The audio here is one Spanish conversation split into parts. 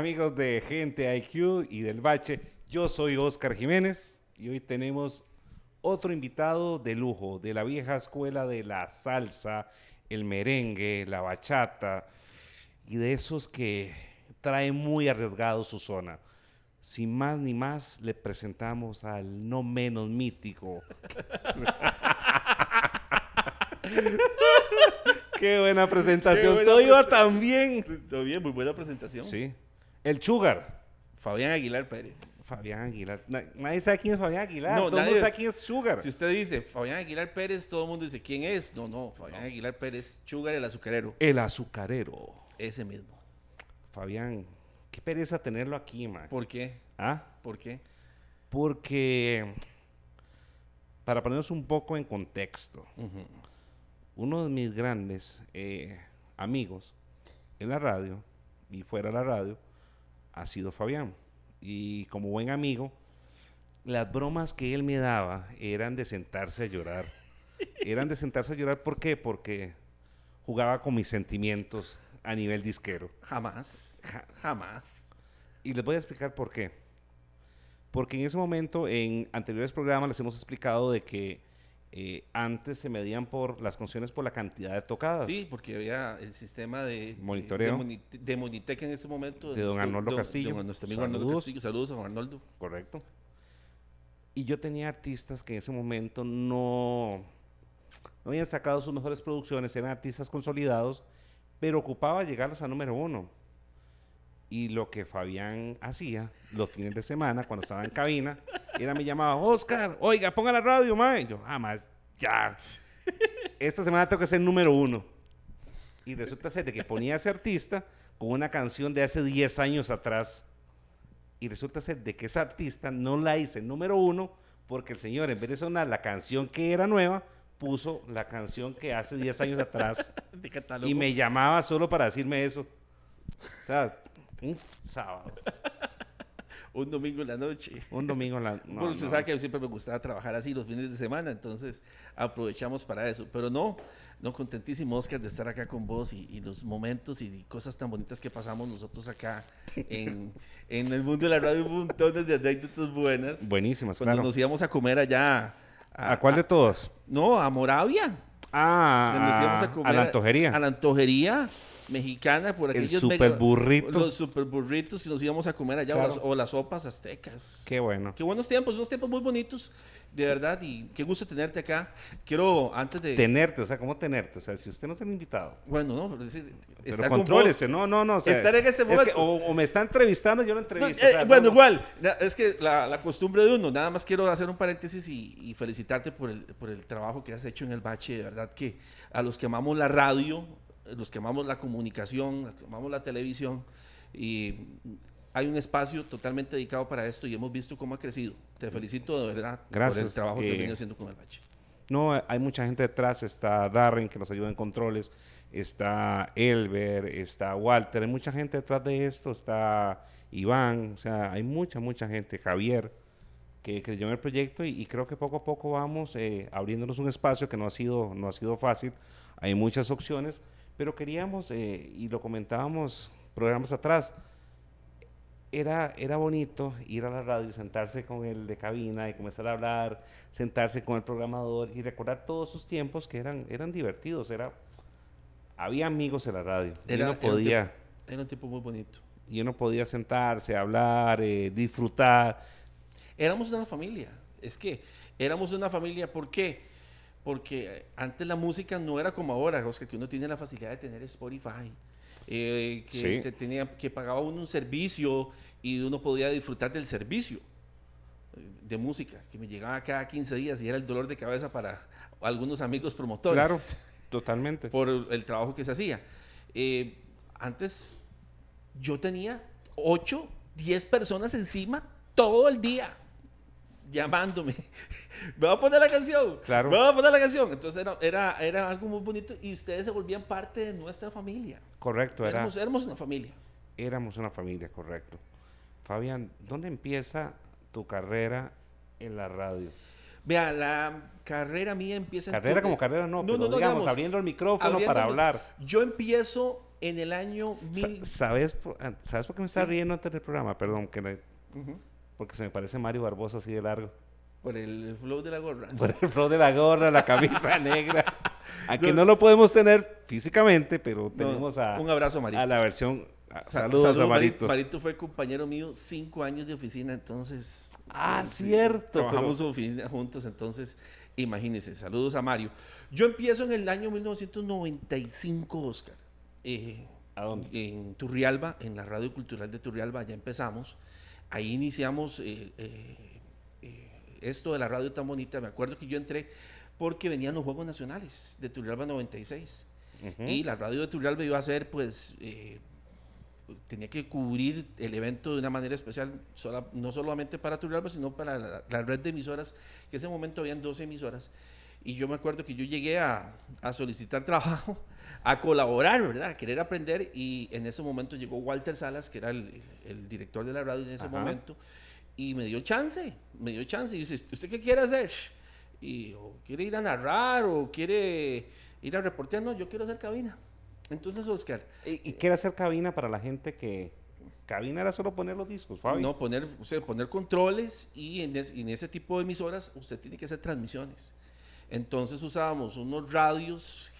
amigos de Gente IQ y del Bache? Yo soy Oscar Jiménez y hoy tenemos otro invitado de lujo, de la vieja escuela de la salsa, el merengue, la bachata y de esos que trae muy arriesgado su zona. Sin más ni más, le presentamos al no menos mítico. Qué buena presentación. buena Todo iba tan bien. Todo bien, muy buena presentación. Sí. El Sugar. Fabián Aguilar Pérez. Fabián Aguilar. Na- nadie sabe quién es Fabián Aguilar. No, Todo el mundo sabe quién es Sugar. Si usted dice Fabián Aguilar Pérez, todo el mundo dice quién es. No, no, Fabián Aguilar Pérez, Sugar el azucarero. El azucarero. Ese mismo. Fabián, qué pereza tenerlo aquí, man. ¿Por qué? ¿Ah? ¿Por qué? Porque, para ponernos un poco en contexto, uno de mis grandes eh, amigos en la radio y fuera de la radio ha sido Fabián. Y como buen amigo, las bromas que él me daba eran de sentarse a llorar. Eran de sentarse a llorar, ¿por qué? Porque jugaba con mis sentimientos a nivel disquero. Jamás. Ja- Jamás. Y les voy a explicar por qué. Porque en ese momento, en anteriores programas, les hemos explicado de que eh, antes se medían por las canciones por la cantidad de tocadas. Sí, porque había el sistema de Monitoreo. de, Moni- de Monitec en ese momento. De don nuestro- Arnoldo don- Castillo. don nuestro amigo Arnoldo Saludos. Castillo. Saludos a don Arnoldo. Correcto. Y yo tenía artistas que en ese momento no, no habían sacado sus mejores producciones, eran artistas consolidados, pero ocupaba llegarlos a número uno. Y lo que Fabián hacía los fines de semana, cuando estaba en cabina, era me llamaba, Oscar, oiga, ponga la radio, mae. Y yo, jamás, ya. Esta semana tengo que ser número uno. Y resulta ser de que ponía a ese artista con una canción de hace 10 años atrás. Y resulta ser de que esa artista no la hice número uno porque el señor, en vez de sonar la canción que era nueva, puso la canción que hace 10 años atrás. Y me llamaba solo para decirme eso. O sea, un sábado, Un domingo en la noche. un domingo en la... no, bueno, usted no. sabe que siempre me gustaba trabajar así los fines de semana, entonces aprovechamos para eso. Pero no, no contentísimo, Oscar, de estar acá con vos y, y los momentos y cosas tan bonitas que pasamos nosotros acá en, en el mundo de la radio, un montón de anécdotas buenas. Buenísimas, Cuando claro. nos íbamos a comer allá. ¿A cuál de todos? No, a Moravia. Ah, a, a la antojería. A la antojería mexicana, por El aquellos super mega- burrito. Los super burritos que nos íbamos a comer allá, o, Claro. las, o las sopas aztecas. Qué bueno. Qué buenos tiempos, unos tiempos muy bonitos, de verdad, y qué gusto tenerte acá. Quiero, antes de... Tenerte, o sea, ¿cómo tenerte? O sea, si usted no se ha invitado. bueno, no, pero decir, Pero estar con contrólese, vos. no, no, no. o sea, Estar en este es que momento. o, o me está entrevistando, yo lo No, entrevisto. eh, o sea, no, bueno, no. igual, es que la, la costumbre de uno, nada más quiero hacer un paréntesis y, y felicitarte por el, por el trabajo que has hecho en el bache, de verdad que a los que amamos la radio, los que amamos la comunicación, los que amamos la televisión, y hay un espacio totalmente dedicado para esto y hemos visto cómo ha crecido. Te felicito de verdad por el Gracias, trabajo que eh, venido haciendo con el bache. No, hay mucha gente detrás. Está Darren, que nos ayuda en controles. Está Elber, está Walter. Hay mucha gente detrás de esto. Está Iván. O sea, hay mucha, mucha gente. Javier, que creyó en el proyecto y, y creo que poco a poco vamos eh, abriéndonos un espacio que no ha sido, no ha sido fácil. Hay muchas opciones, pero queríamos, eh, y lo comentábamos programas atrás, era, era bonito ir a la radio, sentarse con el de cabina y comenzar a hablar, sentarse con el programador y recordar todos sus tiempos que eran, eran divertidos. Era, había amigos en la radio. y Era- un podía, tiempo- Era un tiempo muy bonito. y uno podía sentarse, hablar, eh, disfrutar. Éramos una familia. Es que éramos una familia, ¿por qué? Porque eh, antes la música no era como ahora, Oscar, que uno tiene la facilidad de tener Spotify, eh, que, Sí. te tenía, que pagaba uno un servicio y uno podía disfrutar del servicio eh, de música, que me llegaba cada 15 días y era el dolor de cabeza para algunos amigos promotores Claro, totalmente. por el trabajo que se hacía. Eh, antes yo tenía 8, 10 personas encima todo el día llamándome. Me va a poner la canción. Claro. Me va a poner la canción. Entonces era, era, era algo muy bonito y ustedes se volvían parte de nuestra familia. Correcto, era, Éramos, éramos una familia. éramos una familia, correcto. Fabián, ¿dónde empieza tu carrera en la radio? Vea, la carrera mía empieza en Carrera tu- como carrera no, No, pero no, no, digamos, digamos, abriendo el micrófono abriendo para el- hablar. Yo empiezo en el año mil... ¿Sabes, por- ah, ¿Sabes por qué me estaba Sí. riendo antes del programa? Perdón, que me- Ujú, porque se me parece Mario Barbosa así de largo. Por el flow de la gorra. Por el flow de la gorra, la camisa negra. Aunque no lo podemos tener físicamente, pero No, tenemos a, un abrazo, Marito. a la versión. a- Sa- saludos a Marito. Marito fue compañero mío cinco años de oficina, entonces. Ah, eh, cierto, Trabajamos en oficina juntos, entonces, imagínense. Saludos a Mario. Yo empiezo en el año 1995, Oscar. eh, ¿A dónde? en Turrialba, en la Radio Cultural de Turrialba, ya empezamos. Ahí iniciamos eh, eh, eh, esto de la radio tan bonita. Me acuerdo que yo entré porque venían los Juegos Nacionales de Turrialba 96. Ujú. Y la radio de Turrialba iba a ser, pues, eh, tenía que cubrir el evento de una manera especial, sola- no solamente para Turrialba, sino para la, la red de emisoras, que en ese momento habían 12 emisoras. Y yo me acuerdo que yo llegué a, a solicitar trabajo, a colaborar, ¿verdad? A querer aprender. Y en ese momento llegó Walter Salas, que era el, el director de la radio en ese Ajá. momento, y me dio chance, me dio chance. Y dice, ¿usted qué quiere hacer? Y, o quiere ir a narrar, o quiere ir a reportear. No, yo quiero hacer cabina. Entonces, Oscar, ¿Y, y quiere hacer cabina para la gente que... Cabina era solo poner los discos, Fabi. no poner, o sea, poner controles y en, es- en ese tipo de emisoras usted tiene que hacer transmisiones. Entonces usábamos unos radios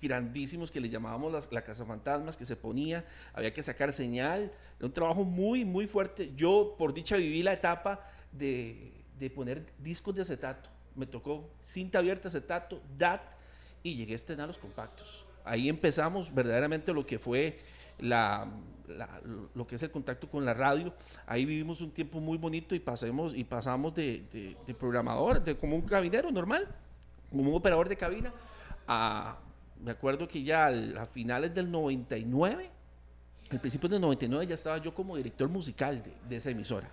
grandísimos que le llamábamos las- la casa fantasmas que se ponía, había que sacar señal, era un trabajo muy, muy fuerte. Yo, por dicha, viví la etapa de, de poner discos de acetato. Me tocó cinta abierta, acetato, DAT, y llegué a estrenar los compactos. Ahí empezamos verdaderamente lo que fue la, lo que es el contacto con la radio. Ahí vivimos un tiempo muy bonito y, pasemos, y pasamos de programador, de como un cabinero normal, como un operador de cabina, a, me acuerdo que ya al- a finales del 99, al principio del 99 ya estaba yo como director musical de, de esa emisora.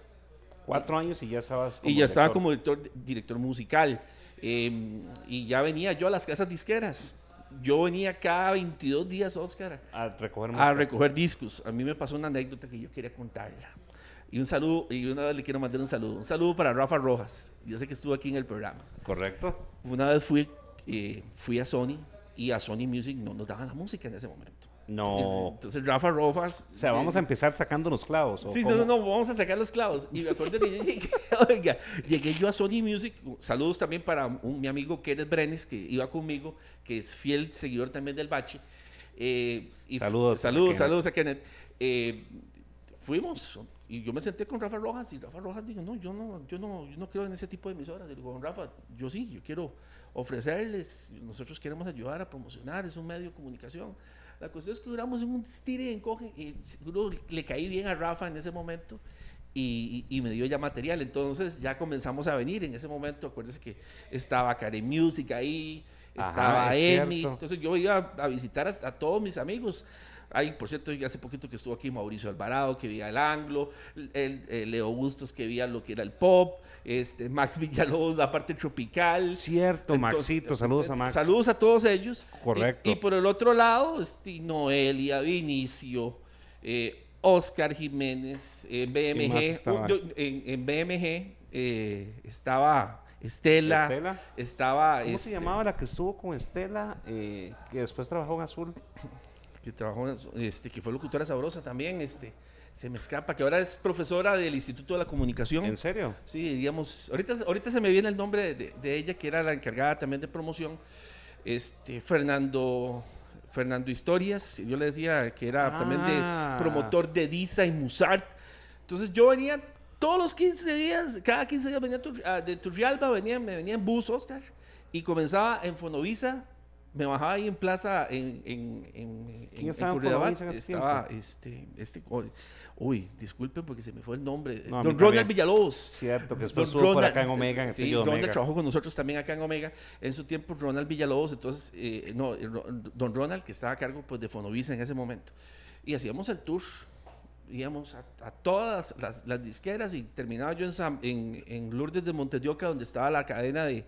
Cuatro años y ya estabas y ya estaba director. como director, director musical. eh, y ya venía yo a las casas disqueras. Yo venía cada 22 días, Oscar, A recoger a recoger discos. A mí me pasó una anécdota que yo quería contarla. Y un saludo, y una vez le quiero mandar un saludo. Un saludo para Rafa Rojas. Yo sé que estuvo aquí en el programa. Correcto. Una vez fui, eh, fui a Sony y a Sony Music no nos daban la música en ese momento. No. Entonces Rafa Rojas... O sea, vamos eh, a empezar sacando los clavos. ¿o Sí, cómo? no, no, no, vamos a sacar los clavos. Y me acuerdo que llegué, oiga, llegué yo a Sony Music. Saludos también para un- mi amigo Kenneth Brenes, que iba conmigo, que es fiel seguidor también del Bache. Eh, y Saludos a Saludos, Kenneth. saludos a Kenneth. Eh, fuimos y yo me senté con Rafa Rojas y Rafa Rojas dijo, no, yo no, yo no, yo no creo en ese tipo de emisoras. Le digo, "Don Rafa, yo sí, yo quiero ofrecerles, nosotros queremos ayudar a promocionar, es un medio de comunicación. La cuestión es que duramos en un tire y encoge y seguro le caí bien a Rafa en ese momento y, y- y me dio ya material. Entonces ya comenzamos a venir. En ese momento, acuérdense que estaba Karen Music ahí, Ajá, estaba es Emi. cierto. Entonces yo iba a visitar a, a todos mis amigos. Ay, por cierto, hace poquito que estuvo aquí Mauricio Alvarado, que veía el anglo, el, el Leo Bustos, que veía lo que era el pop, este, Max Villalobos, la parte tropical. Cierto, Entonces, Maxito. Saludos a eh, Max. Saludos a todos ellos. Correcto. Y, y por el otro lado, este, Noelia, Vinicio, eh, Oscar Jiménez, en ¿Quién más BMG. yo- en, en BMG eh, estaba Estela. Estela. Estaba. ¿Cómo este, se llamaba la que estuvo con Estela? eh, que después trabajó en Azul. Que trabajó, este, que fue locutora sabrosa también. Este, se me escapa, que ahora es profesora del Instituto de la Comunicación. ¿En serio? Sí, diríamos, ahorita, ahorita se me viene el nombre de, de ella, que era la encargada también de promoción, este, Fernando, Fernando Historias, yo le decía que era también Ah. de promotor de Disa y Musart. Entonces yo venía todos los 15 días, cada 15 días venía de Turrialba, venía, me venía en bus, Oscar, y comenzaba en Fonovisa, me bajaba ahí en plaza, en, en, en, ¿Quién en- estaba en estaba este, este, uy, uy, disculpen porque se me fue el nombre, No, don. Ronald Villalobos. Cierto, que después estuvo por acá en Omega, en sí, Ronald Omega. trabajó con nosotros también acá en Omega. En su tiempo, Ronald Villalobos, entonces, eh, no, eh, don Ronald, que estaba a cargo pues, de Fonovisa en ese momento. Y hacíamos el tour, íbamos a, a todas las, las disqueras y terminaba yo en, San- en, en Lourdes de Montedioca, donde estaba la cadena de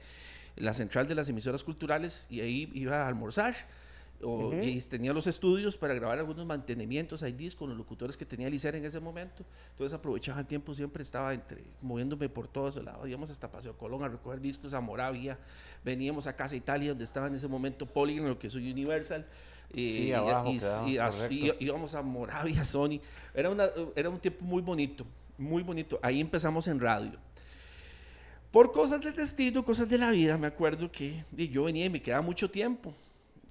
la central de las emisoras culturales, y ahí iba a almorzar. o, y tenía los estudios para grabar algunos mantenimientos IDs con los locutores que tenía Licer en ese momento. Entonces aprovechaba el tiempo, siempre estaba entre, moviéndome por todos lados. Íbamos hasta Paseo Colón a recoger discos a Moravia. Veníamos a Casa Italia, donde estaba en ese momento Polygon, lo que es Universal. Sí, y, abajo y- y correcto. íbamos a Moravia, Sony. Era, una, era un tiempo muy bonito, muy bonito. Ahí empezamos en radio. Por cosas del destino, cosas de la vida, me acuerdo que yo venía y me quedaba mucho tiempo.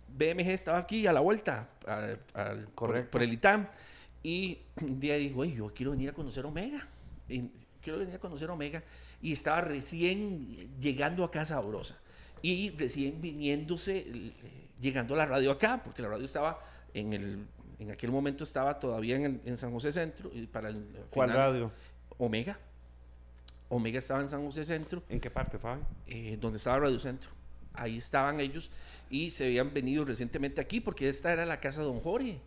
BMG estaba aquí a la vuelta, al- al- por, por el ITAM. Y un día dijo, "Oye, yo quiero venir a conocer Omega. Y quiero venir a conocer Omega. Y estaba recién llegando a Casa Sabrosa. Y recién viniéndose, eh, llegando a la radio acá, porque la radio estaba en el... En aquel momento estaba todavía en, en San José Centro. Y para el, ¿Cuál finales- radio? Omega. Omega estaba en San José Centro ¿En qué parte, Fabi? eh, donde estaba Radio Centro. Ahí estaban ellos y se habían venido recientemente aquí porque esta era la casa de Don Jorge.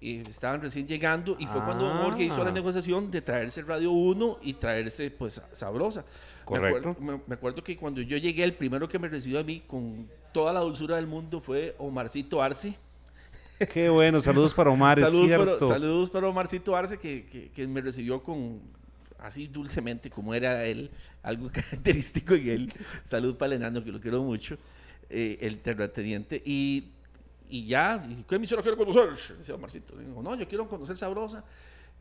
Eh, estaban recién llegando y fue cuando Don Jorge hizo la Ah. negociación de traerse Radio 1 y traerse pues Sabrosa. Me Correcto. acuerdo, me, me acuerdo que cuando yo llegué, el primero que me recibió a mí con toda la dulzura del mundo fue Omarcito Arce. Qué bueno, saludos para Omar, es saludos, para, saludos para Omarcito Arce que, que- que me recibió con así dulcemente como era él, algo característico en él. Salud para el enano, que lo quiero mucho, eh, el terrateniente. Y, y ya, y, ¿qué emisora quiero conocer? Dice Omarcito. Digo, no, yo quiero conocer Sabrosa.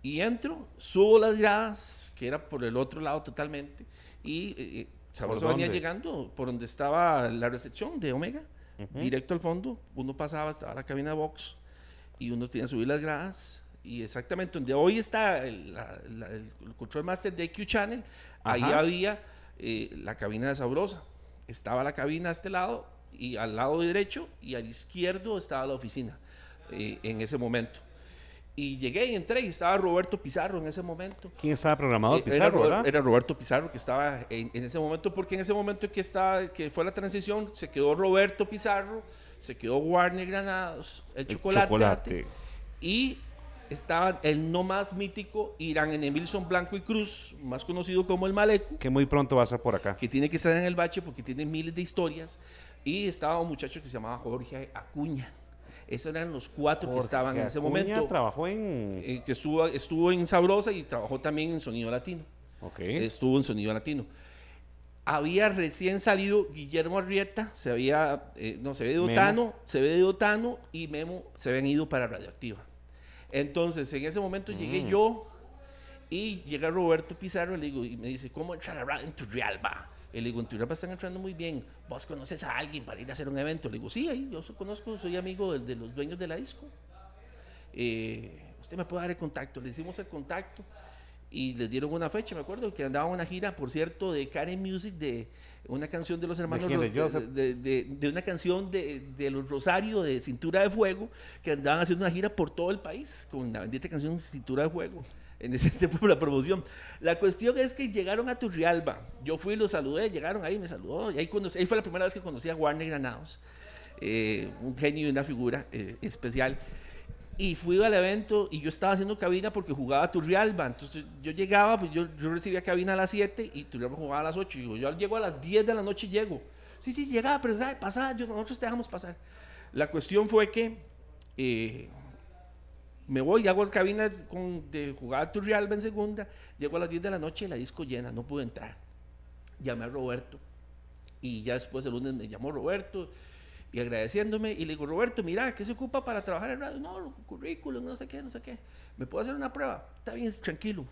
Y entro, subo las gradas, que era por el otro lado totalmente, y eh, Sabrosa venía llegando por donde estaba la recepción de Omega, directo al fondo. Uno pasaba, estaba la cabina de box, y uno tenía que subir las gradas. Y exactamente donde hoy está el, la- la- el control master de Q Channel, ahí había eh, la cabina de Sabrosa. Estaba la cabina a este lado, y al lado derecho, y al izquierdo estaba la oficina eh, en ese momento. Y llegué y entré y estaba Roberto Pizarro en ese momento. ¿Quién estaba programado? Eh, Pizarro, era, Ro- ¿verdad? era Roberto Pizarro que estaba en, en ese momento, porque en ese momento que, estaba, que fue la transición, se quedó Roberto Pizarro, se quedó Warner Granados, el, El chocolate, chocolate. y estaba el no más mítico Irán en Emilson Blanco y Cruz, más conocido como el Maleco, Que muy pronto va a ser por acá. que tiene que estar en el bache porque tiene miles de historias, y estaba un muchacho que se llamaba Jorge Acuña. Esos eran los cuatro que estaban en ese Acuña momento, trabajó en... eh, que estuvo, estuvo en Sabrosa y trabajó también en Sonido Latino ok. estuvo en Sonido Latino. Había recién salido Guillermo Arrieta, se había, eh, no, se había ido Memo. Tano, se había ido Tano y Memo se habían ido para Radioactiva. Entonces, en ese momento llegué Mm. yo y llega Roberto Pizarro y, le digo, y me dice, ¿cómo entra la radio en Turrialba? Y le digo, en Turrialba están entrando muy bien. ¿Vos conoces a alguien para ir a hacer un evento? Le digo, sí, ahí yo conozco, soy amigo de, de los dueños de la disco. Eh, usted me puede dar el contacto. Le hicimos el contacto y les dieron una fecha. Me acuerdo que andaban una gira, por cierto, de Karen Music, de una canción de los hermanos? ¿De de, de- de una canción de, los Rosario, de Cintura de Fuego, que andaban haciendo una gira por todo el país con la bendita canción Cintura de Fuego. En ese tiempo la promoción. La cuestión es que llegaron a Turrialba. Yo fui y los saludé, llegaron ahí, me saludó. Y ahí, conocí- ahí fue la primera vez que conocí a Warner Granados. eh, un genio y una figura eh, especial. Y fui al evento y yo estaba haciendo cabina porque jugaba Turrialba. Entonces yo llegaba, pues yo, yo recibía cabina a las 7 y Turrialba jugaba a las 8. Y digo, yo llego a las 10 de la noche llego. Sí, sí, llegaba, pero ¿sabe? pasar, yo, nosotros te dejamos pasar. La cuestión fue que eh, me voy y hago la cabina con, de jugar Turrialba en segunda. Llego a las 10 de la noche y la disco llena, no pude entrar. Llamé a Roberto y ya después el lunes me llamó Roberto y agradeciéndome y le digo, Roberto, mira, ¿qué se ocupa para trabajar en radio? No, currículum, no sé qué, no sé qué. ¿Me puedo hacer una prueba? Está bien, tranquilo.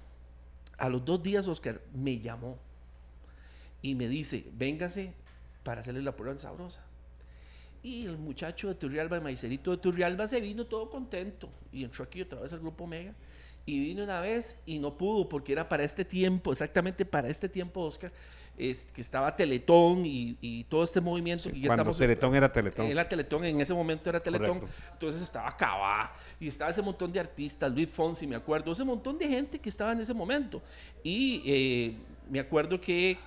A los dos días Oscar me llamó y me dice, véngase para hacerle la prueba en Sabrosa. Y el muchacho de Turrialba, el maicerito de Turrialba, se vino todo contento y entró aquí otra vez al grupo Omega. Y vino una vez y no pudo porque era para este tiempo, exactamente para este tiempo, Oscar, es, que estaba Teletón y, y todo este movimiento. que ya Cuando estamos, Teletón era Teletón. Era Teletón, en ese momento era Teletón. Correcto. Entonces estaba Cabá y estaba ese montón de artistas, Luis Fonsi, me acuerdo, ese montón de gente que estaba en ese momento. Y eh, me acuerdo que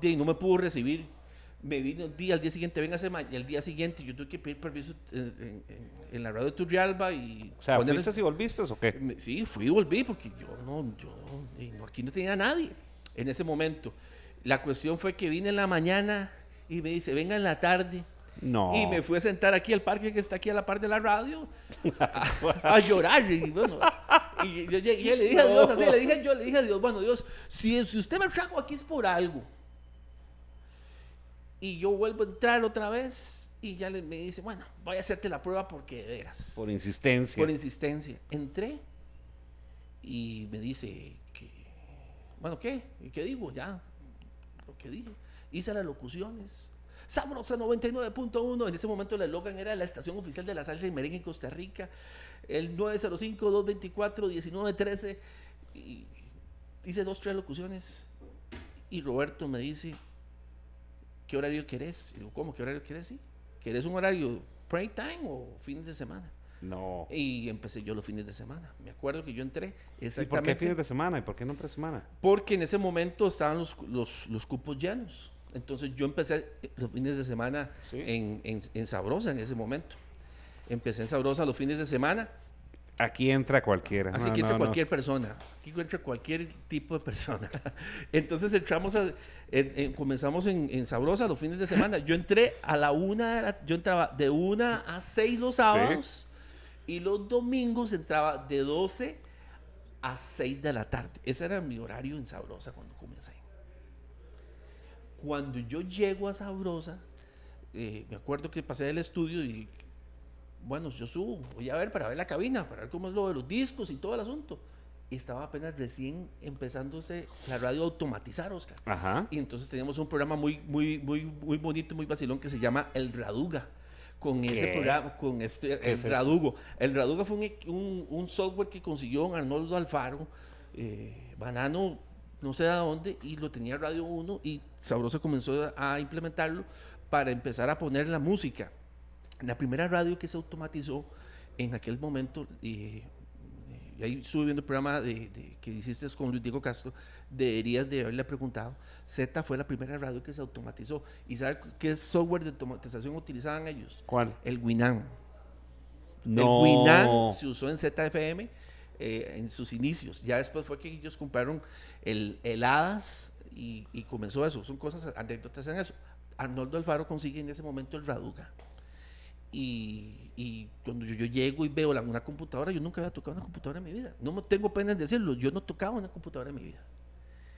de, no me pudo recibir. Me vino el día, al día siguiente, venga y el día siguiente yo tuve que pedir permiso en, en- en- en la radio de Turrialba y... O sea, ¿fuiste y volviste o qué? me- Sí, fui y volví porque yo no, yo eh, no, aquí no tenía nadie en ese momento. La cuestión fue que vine en la mañana y me dice, venga en la tarde No. Y me fui a sentar aquí al parque que está aquí a la par de la radio a, a llorar. Y, bueno, y yo le dije a Dios, así le dije, yo le dije a Dios, bueno, Dios, si, si usted me trajo aquí es por algo. Y yo vuelvo a entrar otra vez y ya le, me dice, bueno, voy a hacerte la prueba porque de veras. Por insistencia. Por insistencia. Entré y me dice, que, bueno, ¿qué? ¿Y qué digo? Ya, lo que dije. Hice las locuciones. Sabrosa 99.1. En ese momento el eslogan era la estación oficial de la salsa y merengue en Costa Rica. El 905-224-1913. Y hice dos, tres locuciones. Y Roberto me dice, ¿qué horario querés? Y digo, ¿cómo? ¿Qué horario querés? Sí. ¿Querés un horario break time o fines de semana? No. Y empecé yo los fines de semana. Me acuerdo que yo entré ¿Y exactamente. por qué fines de semana? ¿Y por qué no tres semanas? Porque en ese momento estaban los, los, los cupos llenos. Entonces yo empecé los fines de semana Sí. en, en, en Sabrosa en ese momento. Empecé en Sabrosa los fines de semana. Aquí entra cualquiera. Así No, que entra no, no. cualquier persona. Aquí entra cualquier tipo de persona. Entonces entramos a, en- en- comenzamos en, en Sabrosa los fines de semana. Yo entré a la una, yo entraba de una a seis los sábados y los domingos entraba de 12 a 6 de la tarde. Ese era mi horario en Sabrosa cuando comencé. Cuando yo llego a Sabrosa, eh, me acuerdo que pasé del estudio y, bueno, yo subo, voy a ver para ver la cabina, para ver cómo es lo de los discos y todo el asunto. Y estaba apenas recién empezándose la radio a automatizar, Oscar. Ajá. Y entonces teníamos un programa muy, muy, muy, muy bonito, muy vacilón que se llama El Raduga. Con ese programa, con este, ¿Qué el es eso? Radugo. El Raduga fue un, un, un software que consiguió Arnoldo Alfaro, eh, Banano, no sé de dónde, y lo tenía Radio 1 y Sabroso comenzó a implementarlo para empezar a poner la música. La primera radio que se automatizó en aquel momento, eh, y ahí estuve viendo el programa de, de- que hiciste con Luis Diego Castro, deberías de haberle preguntado. Z fue la primera radio que se automatizó. ¿Y sabe qué software de automatización utilizaban ellos? ¿Cuál? El Winamp. No. El Winamp se usó en ZFM eh, en sus inicios. Ya después fue que ellos compraron el, el HADAS y, y comenzó eso. Son cosas, anécdotas en eso. Arnoldo Alfaro consigue en ese momento el Raduga. Y, y cuando yo, yo llego y veo la- una computadora, yo nunca había tocado una computadora en mi vida. No tengo pena en decirlo, yo no tocaba una computadora en mi vida.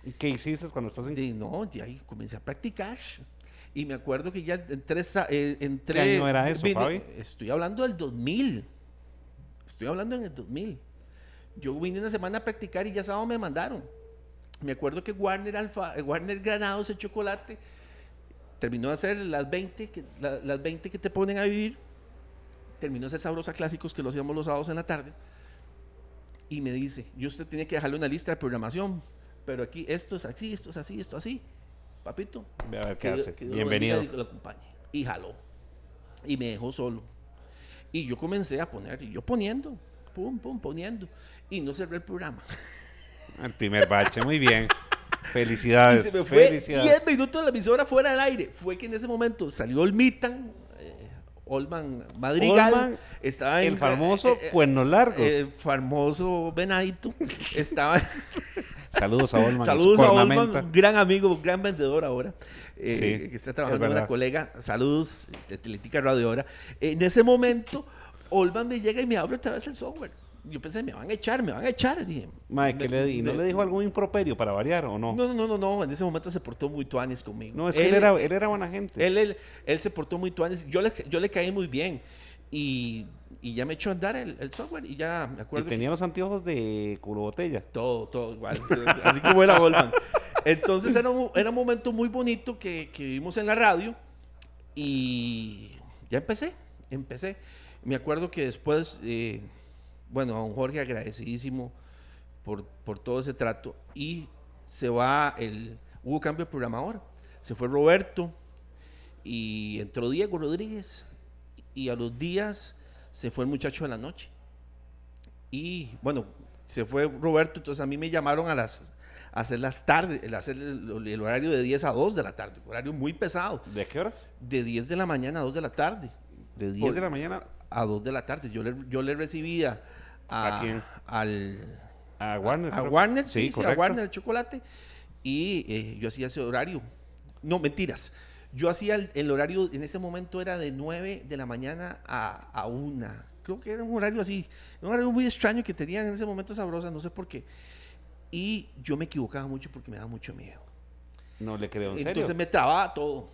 ¿Y ¿Qué hiciste cuando estás en no, de ahí comencé a practicar. Y me acuerdo que ya entré, eh, entré ¿Qué año era eso, Fabi? Estoy hablando del 2000. Estoy hablando en el 2000. Yo vine una semana a practicar y ya sábado me mandaron. Me acuerdo que Warner, Alfa, eh, Warner Granados, el chocolate, terminó de hacer las 20, que, la- las 20 que te ponen a vivir. Terminó de hacer Sabrosa Clásicos, que lo hacíamos los sábados en la tarde. Y me dice, yo usted tiene que dejarle una lista de programación, pero aquí esto es así, esto es así, esto así. Papito, a ver qué que hace. que lo Bienvenido. lo acompañe. Y jaló. Y me dejó solo. Y yo comencé a poner, y yo poniendo, pum, pum, poniendo. Y no cerré el programa. El primer bache, muy bien. Y Felicidades. se me fue felicidades. 10 minutos la emisora fuera del aire. Fue que en ese momento salió Olmitan, eh, Olman Madrigal. Olman, estaba en, El famoso eh, eh, Cuernos Largos. El famoso Benadito. estaba. Saludos a Olman. y Saludos a. Olman, un gran amigo, un gran vendedor ahora, eh, Sí, que está es trabajando con una colega. Saludos de Atlética Radio ahora. En ese momento, Olman me llega y me abre otra vez el software. Yo pensé, me van a echar, me van a echar. Dije, ¿qué le, ¿Y no de- le dijo algún improperio para variar o no? No, no, no, no. En ese momento se portó muy tuanis conmigo. No, es que él, era, él era buena gente. Él, él, él se portó muy tuanis. Yo le, yo le caí muy bien. Y, y ya me echó a andar el, el software. Y ya me y acuerdo. que- tenía los anteojos de culo botella. todo, todo igual. así como era Goldman. Entonces era un, era un momento muy bonito que, que vivimos en la radio. Y ya empecé, empecé. Me acuerdo que después, eh, bueno, a don Jorge agradecidísimo por, por todo ese trato. Y se va el. Hubo cambio de programador. Se fue Roberto y entró Diego Rodríguez. Y a los días se fue el muchacho de la noche. Y bueno, se fue Roberto, entonces a mí me llamaron a las a hacer las tardes, el hacer el, el horario de 10 a 2 de la tarde, horario muy pesado, ¿De qué horas? de 10 de la mañana a 2 de la tarde. De 10 Por- de la mañana A 2 de la tarde. Yo le, yo le recibía a, ¿A quién? al a Warner. a. Warner, sí, sí, a correcto. Warner el chocolate. Y eh, yo hacía ese horario. No, mentiras. Yo hacía el, el horario, en ese momento era de 9 de la mañana a, a 1. Creo que era un horario así, un horario muy extraño que tenían en ese momento sabrosa, no sé por qué. Y yo me equivocaba mucho porque me daba mucho miedo. No le creo, en serio. Entonces me trababa todo.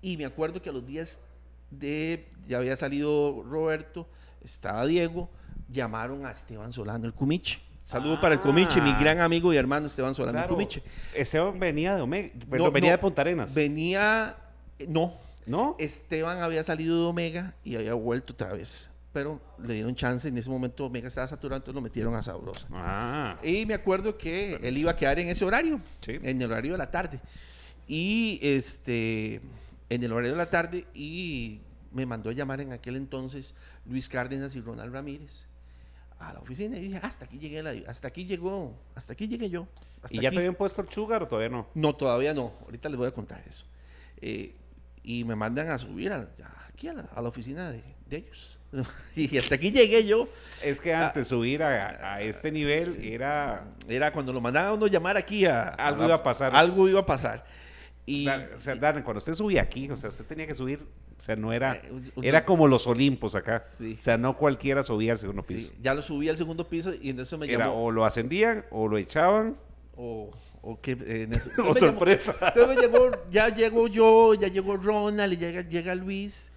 Y me acuerdo que a los días de, ya había salido Roberto, estaba Diego, llamaron a Esteban Solano, el Cumiche. Saludo para el Cumiche, mi Ah. gran amigo y hermano Esteban Solano, el Claro. Cumiche. Esteban venía de Omega, No, venía no, de Punta Arenas. Venía, eh, no, ¿No? Esteban había salido de Omega y había vuelto otra vez. Pero le dieron chance, en ese momento Omega estaba saturado, entonces lo metieron a Sabrosa. Ah. Y me acuerdo que él iba a quedar en ese horario, Sí. en el horario de la tarde. Y este, en el horario de la tarde, y me mandó a llamar en aquel entonces Luis Cárdenas y Ronald Ramírez a la oficina y dije, hasta aquí llegué, la- hasta aquí llegó, hasta aquí llegué yo. ¿Y ya aquí". te habían puesto el sugar o todavía no? No, todavía no. Ahorita les voy a contar eso. Eh, y me mandan a subir a, ya, aquí a la, a la oficina de, de ellos. y hasta aquí llegué yo. Es que antes subir a, a este nivel era... Era cuando lo mandaban a uno llamar aquí a... Algo iba a pasar. Algo iba a pasar. Y O sea, Darren, cuando usted subía aquí, o sea, usted tenía que subir, o sea, no era... Eh, Era como los Olimpos acá. Sí. O sea, no cualquiera subía al segundo sí, piso. ya lo subí al segundo piso y en eso me Era llamó... o lo ascendían o lo echaban. O, o que. O Entonces llamó- sorpresa. Entonces me llegó, ya llegó yo, ya llegó Ronald, y llega, llega Luis.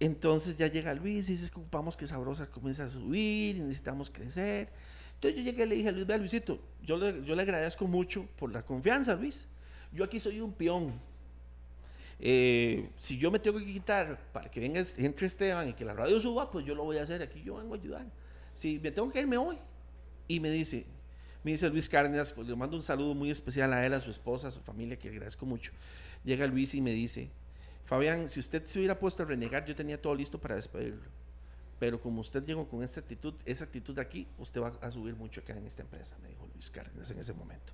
Entonces ya llega Luis y dice que ocupamos que Sabrosa comience a subir y necesitamos crecer. Entonces yo llegué y le dije a Luis, vea Luisito, yo le, yo le agradezco mucho por la confianza, Luis. Yo aquí soy un peón. Eh, si yo me tengo que quitar para que venga entre Esteban y que la radio suba, pues yo lo voy a hacer. Aquí yo vengo a ayudar. Si me tengo que ir, me voy. Y me dice, me dice Luis Cárdenas, pues le mando un saludo muy especial a él, a su esposa, a su familia, que agradezco mucho. Llega Luis y me dice, Fabián, si usted se hubiera puesto a renegar, yo tenía todo listo para despedirlo. Pero como usted llegó con esta actitud, esa actitud de aquí, usted va a subir mucho acá en esta empresa, me dijo Luis Cárdenas en ese momento.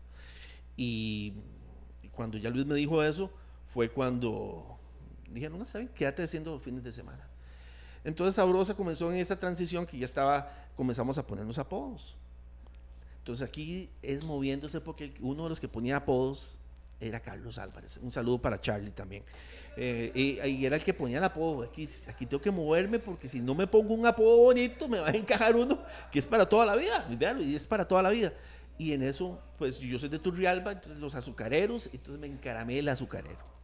Y, y cuando ya Luis me dijo eso, fue cuando dije, no, saben, quédate haciendo fines de semana. Entonces Sabrosa comenzó en esa transición que ya estaba, comenzamos a ponernos apodos. Entonces aquí es moviéndose porque uno de los que ponía apodos era Carlos Álvarez. Un saludo para Charlie también. Eh, y, y era el que ponía el apodo. Aquí, aquí tengo que moverme porque si no me pongo un apodo bonito me va a encajar uno que es para toda la vida. Y véalo, y es para toda la vida. Y en eso, pues yo soy de Turrialba, entonces los azucareros, entonces me encaramé el azucarero.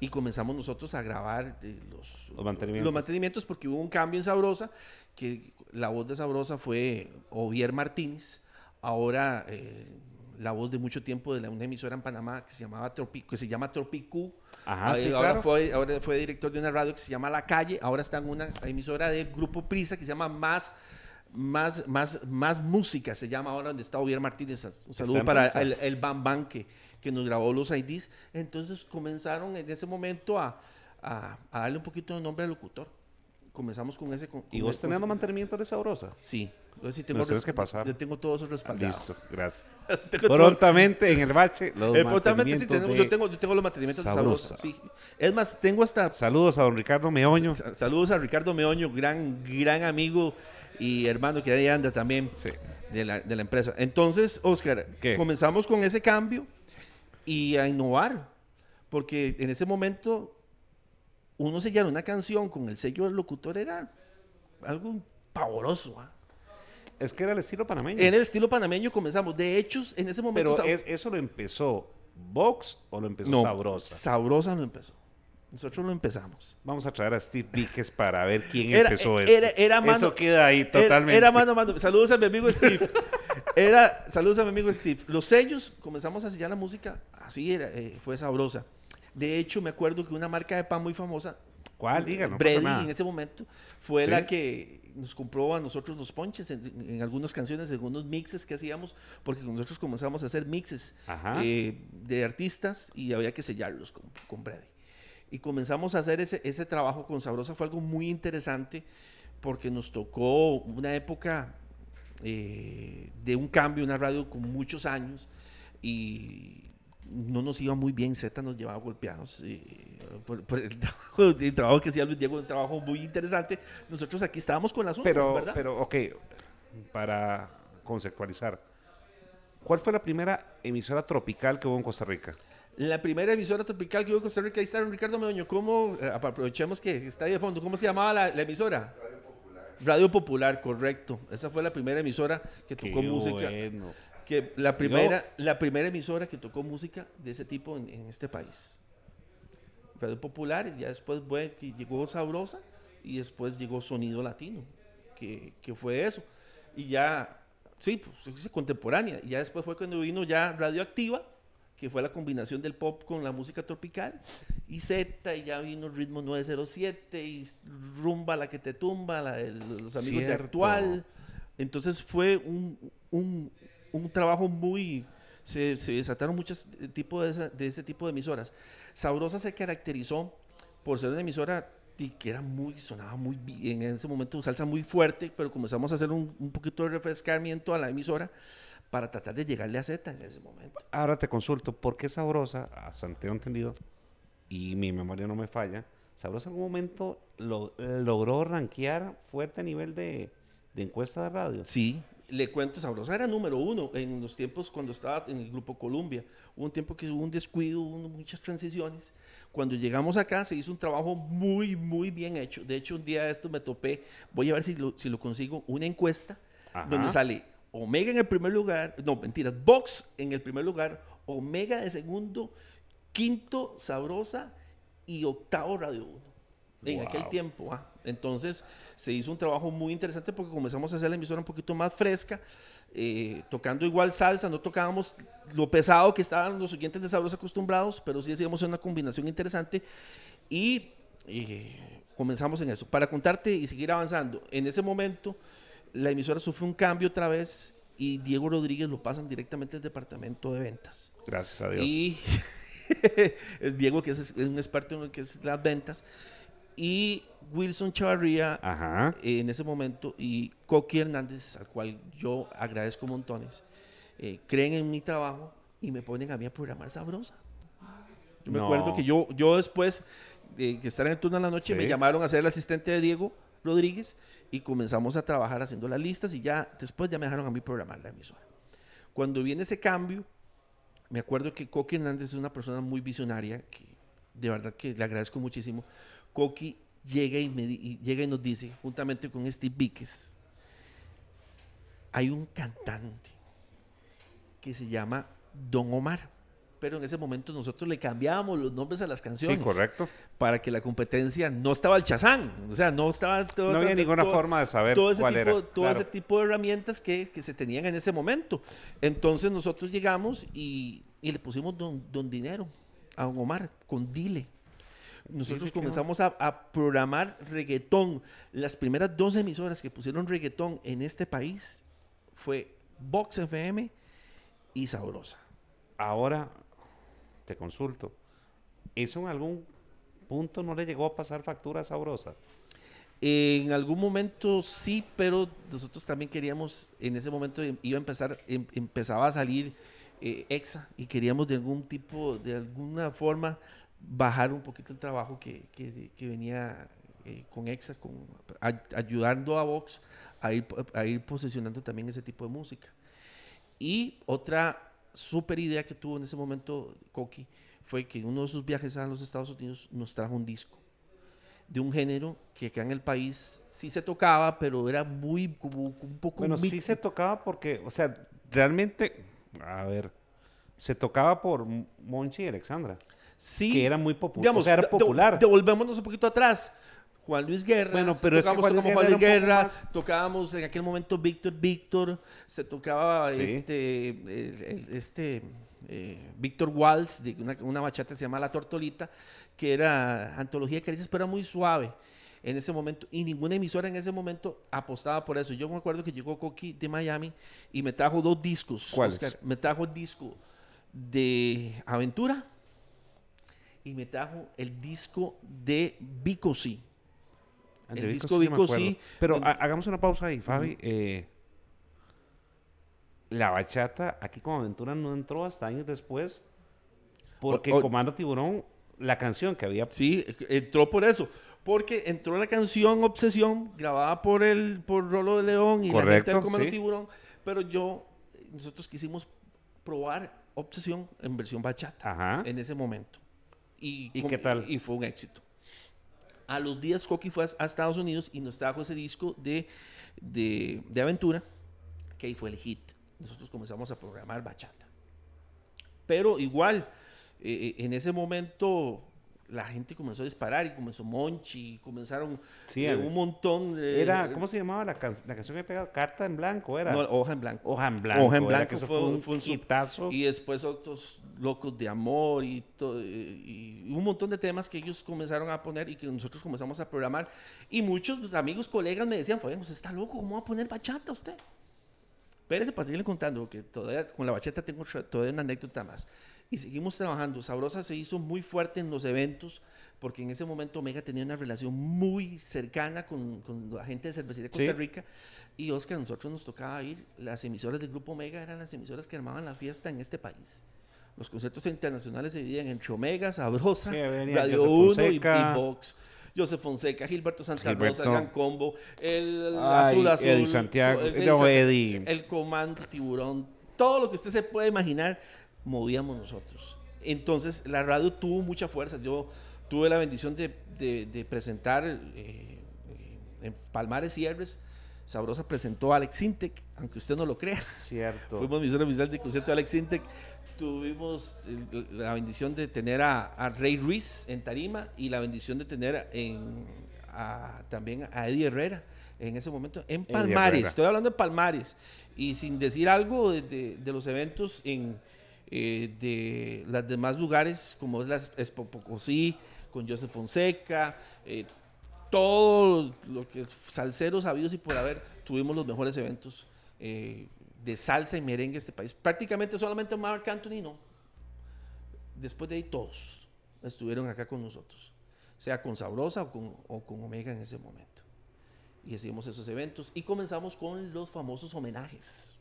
Y comenzamos nosotros a grabar eh, los, Los mantenimientos. los mantenimientos porque hubo un cambio en Sabrosa, que la voz de Sabrosa fue Ovier Martínez, ahora eh, la voz de mucho tiempo de la, una emisora en Panamá que se, llamaba Tropi- que se llama Tropicú. Ajá, sí, ahora, claro. fue, ahora fue director de una radio que se llama La Calle, ahora está en una emisora de Grupo Prisa que se llama Más, más, más, más Música, se llama ahora donde está Ovier Martínez. Un saludo para el, el Bam Bam que, que nos grabó los IDs. Entonces comenzaron en ese momento a, a- a darle un poquito de nombre al locutor. Comenzamos con ese... Con, ¿Y con vos ese- teniendo mantenimiento de sabrosa? Sí, yo sí tengo, res- que pasar. yo tengo todo eso respaldado. Listo, gracias. Todo- Prontamente en el bache, los Eh, prontamente sí, de yo, tengo, yo tengo los mantenimientos de Sabrosa. Sabrosa. Sí. Es más, tengo hasta Saludos a don Ricardo Meoño. Sa- Saludos a Ricardo Meoño, gran, gran amigo y hermano que ahí anda también Sí. de, la, de la empresa. Entonces, Oscar, ¿Qué? comenzamos con ese cambio y a innovar, porque en ese momento uno sellar una canción con el sello del locutor era algo pavoroso. ¿ah? Es que era el estilo panameño. En el estilo panameño comenzamos. De hecho, en ese momento... Pero es- ¿eso lo empezó Vox o lo empezó no, Sabrosa? Sabrosa lo empezó. Nosotros lo empezamos. Vamos a traer a Steve Víquez para ver quién Era- empezó eh, eso. era- era mano- eso queda ahí Era- totalmente. Era, mano a mano. Saludos a mi amigo Steve. Era, saludos a mi amigo Steve. Los sellos, comenzamos a sellar la música, así era, eh, fue sabrosa. De hecho, me acuerdo que una marca de pan muy famosa, ¿Cuál? Diga, no pasa Brady, nada. en ese momento, fue Sí. la que nos compró a nosotros los ponches en, en algunas canciones, en algunos mixes que hacíamos, porque nosotros comenzamos a hacer mixes eh, de artistas y había que sellarlos con, con Brady. Y comenzamos a hacer ese, ese trabajo con Sabrosa, fue algo muy interesante porque nos tocó una época eh, de un cambio, una radio con muchos años y no nos iba muy bien, Z nos llevaba golpeados eh, por, por el, trabajo, el trabajo que hacía Luis Diego, un trabajo muy interesante. Nosotros aquí estábamos con las uñas, Pero, ¿verdad? pero, ok, para conceptualizar. ¿Cuál fue la primera emisora tropical que hubo en Costa Rica? La primera emisora tropical que hubo en Costa Rica, ahí está Ricardo Medoño. ¿Cómo, eh, aprovechemos que está ahí de fondo, ¿cómo se llamaba la, la emisora? Radio Popular. Radio Popular, correcto. Esa fue la primera emisora que tocó Qué música. bueno. Que la, primera, la primera emisora que tocó música de ese tipo en, en este país. Radio Popular, y ya después fue, que llegó Sabrosa y después llegó Sonido Latino, que, que fue eso. Y ya, sí, pues es contemporánea. Y ya después fue cuando vino ya Radioactiva, que fue la combinación del pop con la música tropical, y Z, y ya vino Ritmo 907, y Rumba la que te tumba, la, el- los amigos de. Actual. Entonces fue un, un, un trabajo muy... Se, se desataron muchos eh, tipos de, esa- de ese tipo de emisoras. Sabrosa se caracterizó por ser una emisora y que era muy, sonaba muy bien en ese momento, salsa muy fuerte, pero comenzamos a hacer un, un poquito de refrescamiento a la emisora para tratar de llegarle a Z en ese momento. Ahora te consulto, ¿por qué Sabrosa, donde tengo entendido, y mi memoria no me falla, Sabrosa en algún momento lo- logró rankear fuerte a nivel de, de encuesta de radio? Sí, le cuento, Sabrosa era número uno en los tiempos cuando estaba en el Grupo Columbia. Hubo un tiempo que hubo un descuido, hubo muchas transiciones. Cuando llegamos acá se hizo un trabajo muy, muy bien hecho. De hecho, un día de esto me topé, voy a ver si lo, si lo consigo, una encuesta Ajá. donde sale Omega en el primer lugar, no, mentiras, Box en el primer lugar, Omega de segundo, quinto Sabrosa y octavo Radio 1 en Wow. aquel tiempo. ah. Entonces se hizo un trabajo muy interesante porque comenzamos a hacer la emisora un poquito más fresca, eh, tocando igual salsa, no tocábamos lo pesado que estaban los oyentes de Sabrosa acostumbrados, pero sí hacíamos una combinación interesante y eh, comenzamos en eso. Para contarte y seguir avanzando, en ese momento la emisora sufre un cambio otra vez y Diego Rodríguez lo pasan directamente al departamento de ventas. Gracias a Dios. Y es Diego, que es, es un experto en lo que es las ventas. Y Wilson Chavarría, Ajá. eh, en ese momento, y Coqui Hernández, al cual yo agradezco montones, eh, creen en mi trabajo y me ponen a mí a programar Sabrosa. Yo me No. acuerdo que yo, yo después de que estar en el turno de la noche, me llamaron a ser el asistente de Diego Rodríguez y comenzamos a trabajar haciendo las listas y ya después ya me dejaron a mí programar la emisora. Cuando viene ese cambio, me acuerdo que Coqui Hernández es una persona muy visionaria, de verdad que le agradezco muchísimo. Coqui llega y, me, y llega y nos dice, juntamente con Steve Víquez, hay un cantante que se llama Don Omar. Pero en ese momento nosotros le cambiábamos los nombres a las Sí, canciones. correcto. Para que la competencia no estaba el chazán. O sea, no estaba todo No había ninguna forma de saber todo ese cuál tipo, era. todo Claro. ese tipo de herramientas que, que se tenían en ese momento. Entonces nosotros llegamos y, y le pusimos don, don Dinero a Don Omar con Dile. Nosotros comenzamos a, a programar reggaetón. Las primeras dos emisoras que pusieron reggaetón en este país fue Vox FM y Sabrosa. Ahora consulto. ¿Eso en algún punto no le llegó a pasar factura sabrosa? En algún momento sí, pero nosotros también queríamos, en ese momento em- iba a empezar, em- empezaba a salir eh, EXA y queríamos de algún tipo, de alguna forma, bajar un poquito el trabajo que, que- que venía eh, con EXA, con, ay- ayudando a Vox a ir, a ir posicionando también ese tipo de música. Y otra super idea que tuvo en ese momento Coqui fue que en uno de sus viajes a los Estados Unidos nos trajo un disco de un género que acá en el país sí se tocaba, pero era muy, como un poco... Bueno, mic- sí se tocaba porque, o sea, realmente, a ver, se tocaba por Monchi y Alexandra, sí, que era muy popular. digamos, o sea, era de- de- popular. devolvémonos un poquito atrás. Juan Luis Guerra, Bueno, se pero es que tocábamos, Juan Luis Guerra Juan Luis era un Guerra, poco más- tocábamos en aquel momento Víctor Víctor, se tocaba Sí. este, el- el- este eh, Víctor Waltz, de una, una bachata que se llama La Tortolita, que era antología de caricias, pero era muy suave en ese momento, y ninguna emisora en ese momento apostaba por eso. Yo me acuerdo que llegó Coqui de Miami y me trajo dos discos. ¿Cuáles? Oscar. Me trajo el disco de Aventura y me trajo el disco de Vico El disco Vico sí. Pero En- ha- hagamos una pausa ahí, Fabi. Eh, la bachata aquí con Aventura no entró hasta años después. Porque O- o- Comando Tiburón, la canción que había Sí, entró por eso. Porque entró la canción Obsesión, grabada por el por Rolo de León y la gente Correcto, del Comando sí. Tiburón. Pero yo, nosotros quisimos probar Obsesión en versión bachata Ajá. en ese momento. Y, ¿Y con- qué tal? Y fue un éxito. A los días Coqui fue a, Estados Unidos y nos trajo ese disco de, de, de aventura, que ahí fue el hit. Nosotros comenzamos a programar bachata. Pero igual, eh, eh, en ese momento la gente comenzó a disparar y comenzó Monchi, y comenzaron Sí, eh, un montón de... Era, ¿cómo se llamaba la, can- la canción que he pegado? Carta en blanco, era. No, hoja en blanco. Hoja en blanco. Hoja en blanco eso fue- un fue un hitazo. Y después otros locos de amor y, y un montón de temas que ellos comenzaron a poner y que nosotros comenzamos a programar. Y muchos pues, amigos, colegas me decían, Fabián, usted está loco, ¿cómo va a poner bachata usted? Espérese para seguirle contando, que todavía con la bachata tengo todavía una anécdota más. Y seguimos trabajando. Sabrosa se hizo muy fuerte en los eventos porque en ese momento Omega tenía una relación muy cercana con, con la gente de Cervecería de Costa Sí. Rica. Y Oscar, a nosotros nos tocaba ir, las emisoras del Grupo Omega eran las emisoras que armaban la fiesta en este país. Los conciertos internacionales se dividían entre Omega, Sabrosa, Sí, Radio Joseph 1 y, y. Vox. Joseph Fonseca, Gilberto Santa Rosa. Gran Combo, el Ay, Azul Azul, Eddie Santiago, el, no, Eddie. el Comando Tiburón, todo lo que usted se puede imaginar, movíamos nosotros. Entonces la radio tuvo mucha fuerza. Yo tuve la bendición de, de- de presentar eh, eh, en Palmares Cierres. Sabrosa presentó a Alex Intec, aunque usted no lo crea. Cierto. Fuimos emisora oficial de concierto de Alex Intec. Tuvimos la bendición de tener a, a Rey Ruiz en Tarima y la bendición de tener en, a- también a Eddie Herrera en ese momento en Palmares. Estoy hablando de Palmares. Y sin decir algo de los eventos en eh, de los demás lugares, como es la con Joseph Fonseca, eh, todo lo que salseros sabidos y por haber, tuvimos los mejores eventos eh, de salsa y merengue en este país. Prácticamente solamente Mark Anthony no. Después de ahí todos estuvieron acá con nosotros, sea con Sabrosa o con, o con Omega en ese momento. Y hacíamos esos eventos y comenzamos con los famosos homenajes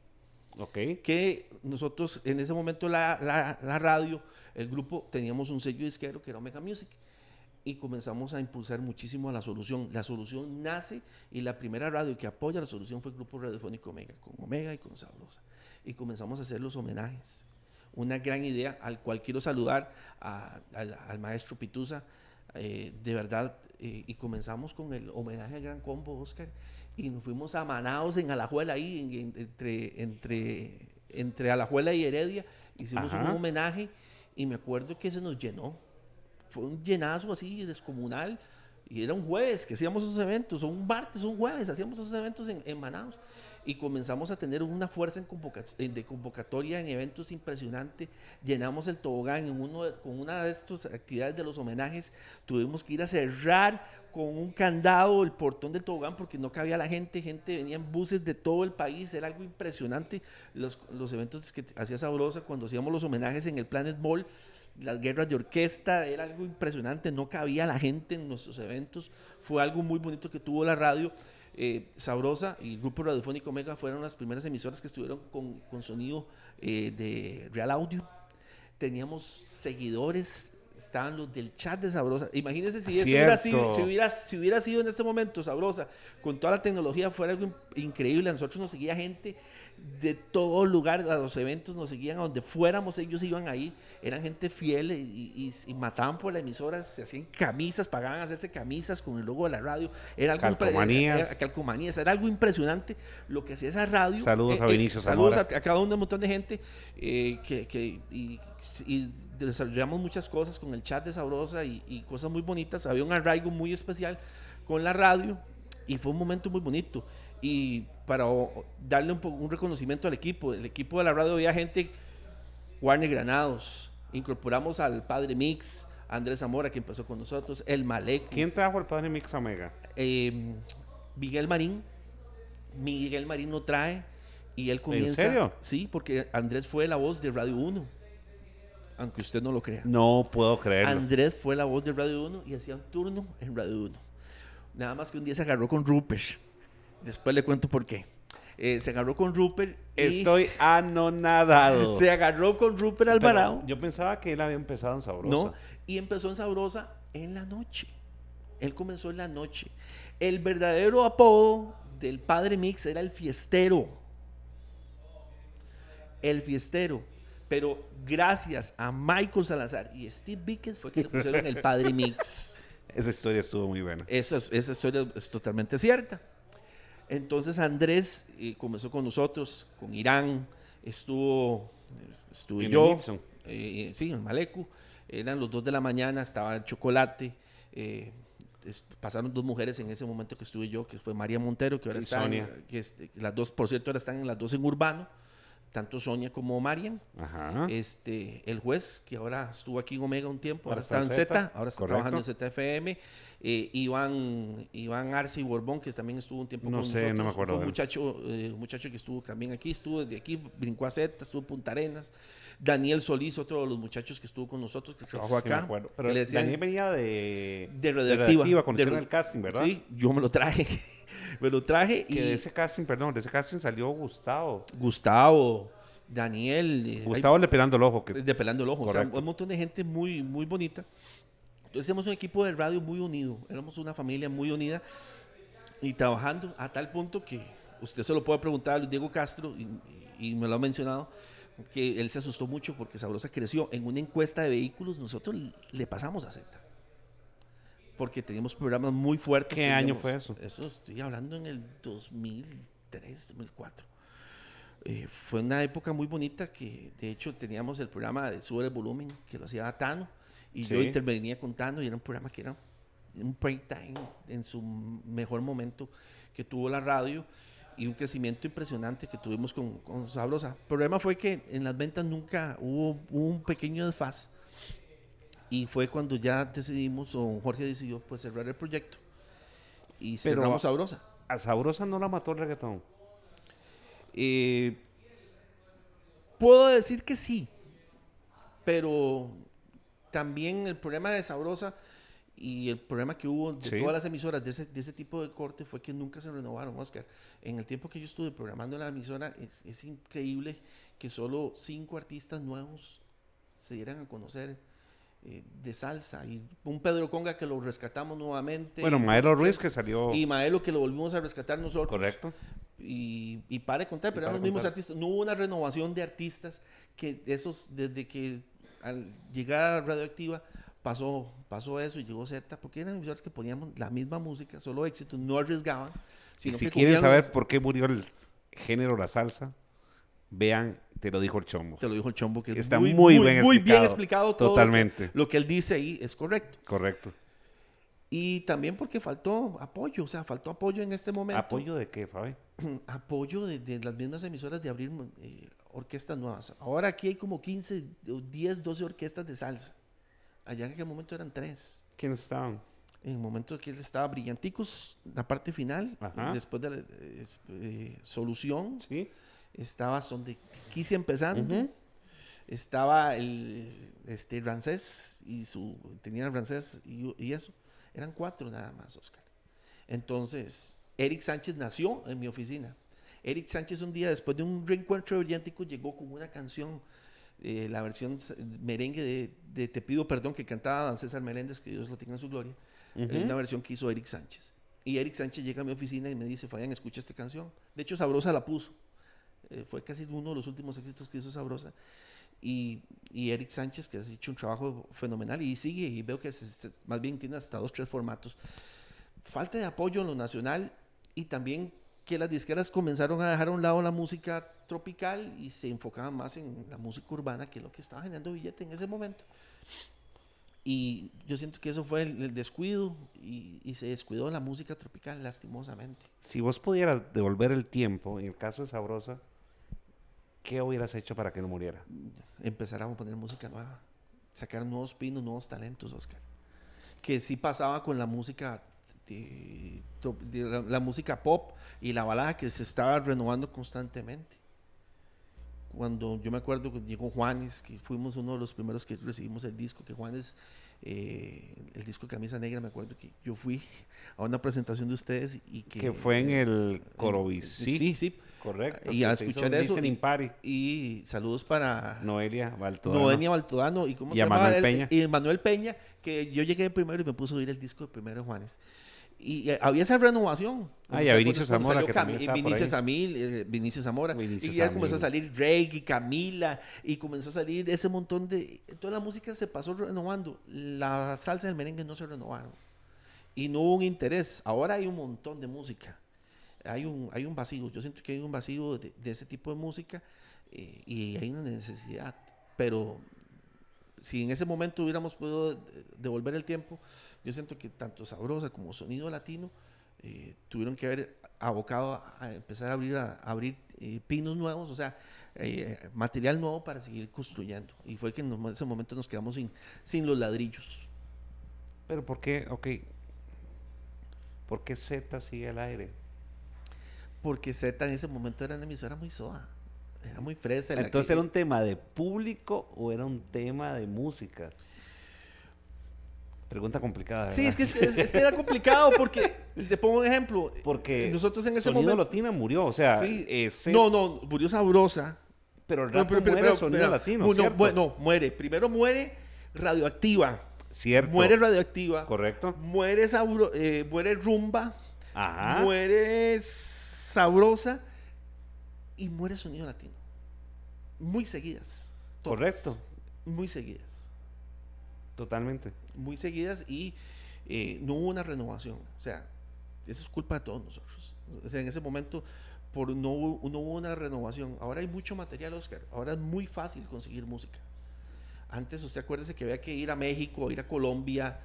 Ok. que nosotros en ese momento la, la- la radio, el grupo, teníamos un sello disquero que era Omega Music y comenzamos a impulsar muchísimo a la solución. La solución nace y la primera radio que apoya la solución fue el grupo radiofónico Omega, con Omega y con Sabrosa. Y comenzamos a hacer los homenajes. Una gran idea al cual quiero saludar a- al, al maestro Pituza, eh, de verdad, eh, y comenzamos con el homenaje al Gran Combo, Oscar, y nos fuimos a Manaos en Alajuela, ahí en- en- entre, entre, entre Alajuela y Heredia, hicimos un Ajá. homenaje y me acuerdo que se nos llenó. Fue un llenazo así descomunal. Y era un jueves que hacíamos esos eventos, o un martes, un jueves, hacíamos esos eventos en, en Manaus. Y comenzamos a tener una fuerza en convoca- de convocatoria en eventos impresionante. Llenamos el tobogán en uno con una de estas actividades de los homenajes. Tuvimos que ir a cerrar con un candado el portón del tobogán porque no cabía la gente. Gente venía en buses de todo el país. Era algo impresionante. Los, los eventos que hacía Sabrosa cuando hacíamos los homenajes en el Planet Mall las guerras de orquesta, era algo impresionante, no cabía la gente en nuestros eventos, fue algo muy bonito que tuvo la radio. eh, Sabrosa y el grupo radiofónico Omega fueron las primeras emisoras que estuvieron con, con sonido eh, de Real Audio. Teníamos seguidores, estaban los del chat de Sabrosa. Imagínense si eso hubiera sido, si hubiera, si hubiera sido en este momento Sabrosa, con toda la tecnología, fuera algo in- increíble. A nosotros nos seguía gente de todo lugar, a los eventos nos seguían a donde fuéramos, ellos iban ahí, eran gente fiel y, y- y mataban por la emisora, se hacían camisas, pagaban a hacerse camisas con el logo de la radio, era algo Calcomanías. era- calcomanías, era algo impresionante lo que hacía esa radio. Saludos a Vinicio Saludos a, cada uno, un montón de gente eh, que, que- y, y desarrollamos muchas cosas con el chat de Sabrosa y, y cosas muy bonitas, había un arraigo muy especial con la radio y fue un momento muy bonito. Y para darle un, reconocimiento al equipo, el equipo de la radio había gente, Warner Granados, incorporamos al padre Mix, Andrés Zamora que empezó con nosotros, el Maleco, ¿Quién trajo el padre Mix Omega? eh, Miguel Marín, Miguel Marín lo trae y él comienza. serio? Sí, porque Andrés fue la voz de Radio 1, aunque usted no lo crea. No puedo creerlo. Andrés fue la voz de Radio 1 y hacía un turno en Radio 1. Nada más que un día se agarró con Rupert. Después le cuento por qué. Eh, se agarró con Rupert. y Estoy anonadado. Se agarró con Rupert Pero Alvarado. Yo pensaba que él había empezado en Sabrosa. ¿no? Y empezó en Sabrosa en la noche. Él comenzó en la noche. El verdadero apodo del padre Mix era el fiestero. El fiestero. Pero gracias a Michael Salazar y Steve Vickers fue que le pusieron el Padre Mix. Esa historia estuvo muy buena. Esa historia es totalmente cierta. Entonces Andrés eh, comenzó con nosotros, con Irán, estuvo, estuve En yo, eh, sí, en Malecu, eran los dos de la mañana, estaba el chocolate, eh, es- pasaron dos mujeres en ese momento que estuve yo, que fue María Montero, que ahora Y Sonia. que este, las dos, por cierto, ahora están en las dos en Urbano, tanto Sonia como Marian. Ajá. Este, el juez, que ahora estuvo aquí en Omega un tiempo, ahora, Ahora está, en Z, ahora está correcto. trabajando en ZFM. Eh, Iván, Iván Arce Borbón, que también estuvo un tiempo No con sé, nosotros. no me acuerdo Fue un muchacho, eh, un muchacho que estuvo también aquí, estuvo desde aquí, brincó a Z, estuvo en Punta Arenas. Daniel Solís, otro de los muchachos que estuvo con nosotros, que trabajó Sí, acá. Pero Daniel venía de, de radioactiva. cuando de hicieron ra- el casting, ¿verdad? Sí, yo me lo traje. me lo traje y Que de ese casting, perdón, de ese casting salió Gustavo. Gustavo, Daniel. eh, hay- Gustavo le pelando el ojo. Que, de pelando el ojo. O sea, Correcto. un montón de gente muy, muy bonita. Entonces éramos un equipo de radio muy unido, éramos una familia muy unida y trabajando a tal punto que usted se lo puede preguntar a Luis Diego Castro y, y me lo ha mencionado, que él se asustó mucho porque Sabrosa creció. En una encuesta de vehículos nosotros le pasamos a Z. Porque teníamos programas muy fuertes. ¿Qué año teníamos- fue eso? Eso estoy hablando en el 2003, 2004. Eh, fue una época muy bonita que de hecho teníamos el programa de Sube el Volumen que lo hacía Tano y yo Sí. intervenía con Tano y era un programa que era un break time en su mejor momento que tuvo la radio y un crecimiento impresionante que tuvimos con, con Sabrosa. El problema fue que en las ventas nunca hubo, hubo un pequeño desfaz y fue cuando ya decidimos, o Jorge decidió pues cerrar el proyecto y Pero- cerramos Sabrosa. a Sabrosa no la mató el reggaetón. Eh, puedo decir que sí, pero también el problema de Sabrosa y el problema que hubo de Sí. todas las emisoras de ese, de ese tipo de corte fue que nunca se renovaron, Oscar. En el tiempo que yo estuve programando la emisora, es, es increíble que solo cinco artistas nuevos se dieran a conocer eh, de salsa. Y un Pedro Conga que lo rescatamos nuevamente. Bueno, Maelo Ruiz que salió. Y Maelo que lo volvimos a rescatar nosotros Correcto. y, y para de contar, pero eran los mismos contar. artistas. No hubo una renovación de artistas que esos, desde que al llegar a Radioactiva pasó, pasó eso y llegó Z, porque eran emisoras que poníamos la misma música, solo éxito, no arriesgaban. Y Sino si que quieren saber los- por qué murió el género la salsa, vean, te lo dijo el chombo. Te lo dijo el Chombo, que es Está muy, muy muy, bien muy bien explicado. explicado todo. lo que- Totalmente. Lo que, él dice ahí es correcto. Correcto. Y también porque faltó apoyo, o sea, faltó apoyo en este momento. ¿Apoyo de qué, Fabi? apoyo de, de las mismas emisoras de abrir eh, orquestas nuevas. Ahora aquí hay como 15, o 10, 12 orquestas de salsa. Allá en aquel momento eran tres. ¿Quiénes estaban? En el momento que él estaba Brillanticos, la parte final, Ajá. después de la eh, eh, Solución, Sí. Estaba Son de Quise empezando, estaba el este Rancés y su tenía el Rancés y, y eso. Eran cuatro nada más, Oscar. Entonces, Eric Sánchez nació en mi oficina. Eric Sánchez un día después de un reencuentro Brillantico llegó con una canción, eh, la versión merengue de, de Te pido perdón que cantaba don César Meléndez, que Dios lo tenga en su gloria. Ujú. Hay una versión que hizo Eric Sánchez. Y Eric Sánchez llega a mi oficina y me dice, Fabián, escucha esta canción. De hecho, Sabrosa la puso. Eh, fue casi uno de los últimos éxitos que hizo Sabrosa. Y, y Eric Sánchez, que ha hecho un trabajo fenomenal y sigue, y veo que se- se- más bien tiene hasta dos, tres formatos. Falta de apoyo en lo nacional y también que las disqueras comenzaron a dejar a un lado la música tropical y se enfocaban más en la música urbana, que es lo que estaba generando billete en ese momento. Y yo siento que eso fue el, el descuido y, y se descuidó la música tropical, lastimosamente. Si vos pudieras devolver el tiempo, en el caso de Sabrosa, ¿qué hubieras hecho para que no muriera? empezar a poner música nueva, sacar nuevos pinos, nuevos talentos, Oscar. Que sí pasaba con la música, la música pop y la balada que se estaba renovando constantemente. Cuando yo me acuerdo que llegó Juanes, que fuimos uno de los primeros que recibimos el disco, que Juanes, eh, el disco Camisa Negra, me acuerdo que yo fui a una presentación de ustedes y que... Que fue en el Corobicí. Sí, sí. Correcto. Y a escuchar eso-. Y saludos para Noelia Baltodano. Noenia Baltodano y cómo Y se llama Manuel? Peña. y Manuel Peña que yo llegué primero y me puse a oír el disco de primero Juanes Y había esa renovación. Ah, y a Vinicio Zamora, que Vinicio, ahí. Samil, eh, Vinicio Zamora. Y ya comenzó a salir Drake y Camila. Y comenzó a salir ese montón de... Toda la música se pasó renovando. La salsa y el merengue no se renovaron. Y no hubo un interés. Ahora hay un montón de música. Hay un, hay un vacío. Yo siento que hay un vacío de, de ese tipo de música eh, y hay una necesidad. Pero si en ese momento hubiéramos podido eh, devolver el tiempo, yo siento que tanto Sabrosa como Sonido Latino eh, tuvieron que haber abocado a, empezar a abrir, a, a abrir eh, pinos nuevos, o sea, eh, material nuevo para seguir construyendo. Y fue que en ese momento nos quedamos sin, sin los ladrillos. Pero ¿por qué? Ok. ¿Por qué Z sigue al aire? Porque Z en ese momento era una emisora muy soa, era muy fresa. Entonces que- era un tema de público o era un tema de música? Pregunta complicada. Sí, es que, es, es que era complicado porque, te pongo un ejemplo, Porque nosotros en ese Sonido momento... Latina murió, o sea, Sí. Z- No, no, murió Sabrosa. pero el No, pero- pero- muere pero- Sonido Latino, no, muere. Primero muere Radioactiva. Cierto. Muere Radioactiva. Correcto. Muere, Sabro- eh, muere Rumba. Ajá. Muere Sabrosa. Y muere Sonido Latino. Muy seguidas. todas. Correcto. Muy seguidas. Totalmente. Muy seguidas y eh, no hubo una renovación. O sea, eso es culpa de todos nosotros. O sea, en ese momento por no, hubo- no hubo una renovación. Ahora hay mucho material, Oscar. Ahora es muy fácil conseguir música. Antes, usted acuérdese que había que ir a México, ir a Colombia.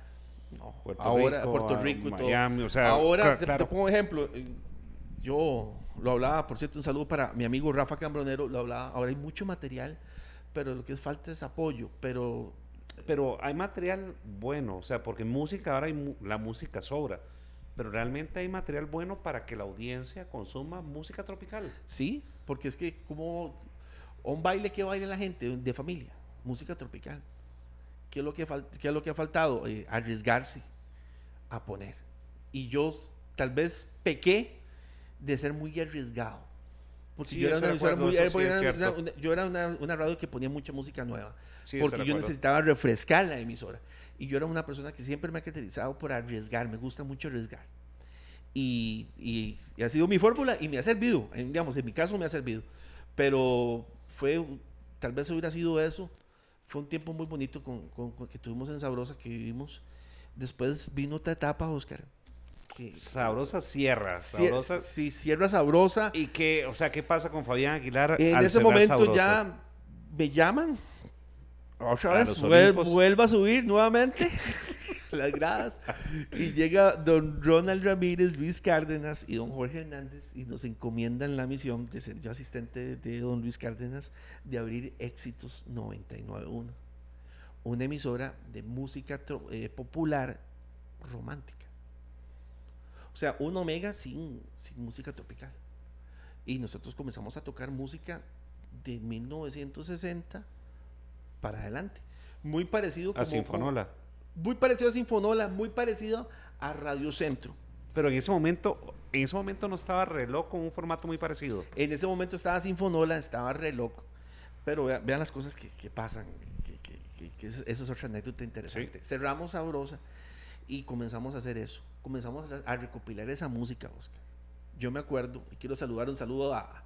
No, Puerto ahora Rico, Puerto a Rico y todo. Miami, o sea, ahora, claro, te, claro. te pongo ejemplo. eh, Yo lo hablaba, por cierto, un saludo para mi amigo Rafa Cambronero. Lo hablaba. Ahora hay mucho material, pero lo que falta es apoyo. Pero Pero hay material bueno, o sea, porque música ahora hay la música sobra, pero realmente hay material bueno para que la audiencia consuma música tropical. Sí, porque es que como un baile que baila la gente de familia, música tropical. ¿Qué es lo que, qué es lo que ha faltado? Eh, arriesgarse a poner. Y yo tal vez pequé de ser muy arriesgado. Porque Sí, yo era acuerdo, muy- sí era una- una- yo era una, una radio que ponía mucha música nueva. Sí, porque yo necesitaba refrescar la emisora. Y yo era una persona que siempre me ha caracterizado por arriesgar. Me gusta mucho arriesgar. Y, y- y ha sido mi fórmula y me ha servido. En, digamos, en mi caso me ha servido. Pero fue, tal vez hubiera sido eso. Fue un tiempo muy bonito con, con- con que tuvimos en Sabrosa, que vivimos. Después vino otra etapa, Oscar. Que- Sabrosa Sierra, sabrosa. sí, Sierra Sabrosa. ¿Y qué, o sea, qué pasa con Fabián Aguilar? En al ese momento Sabrosa? ya me llaman. Otra vez, vuelva a subir nuevamente las gradas. Y llega don Ronald Ramírez, Luis Cárdenas y don Jorge Hernández y nos encomiendan la misión de ser yo asistente de don Luis Cárdenas de abrir Éxitos 991. Una emisora de música eh, popular romántica. O sea, un omega sin, sin música tropical. Y nosotros comenzamos a tocar música de 1960 para adelante. Muy parecido A como- Sinfonola. muy parecido a Sinfonola, muy parecido a Radio Centro. Pero en ese momento, en ese momento no estaba reloj con un formato muy parecido. En ese momento estaba Sinfonola, estaba reloj. Pero vea- vean las cosas que, que pasan. Que, que- que- que es- eso es otra anécdota interesante. Cerramos Sabrosa y comenzamos a hacer eso. Comenzamos a, a recopilar esa música, Oscar. Yo me acuerdo, y quiero saludar un saludo a,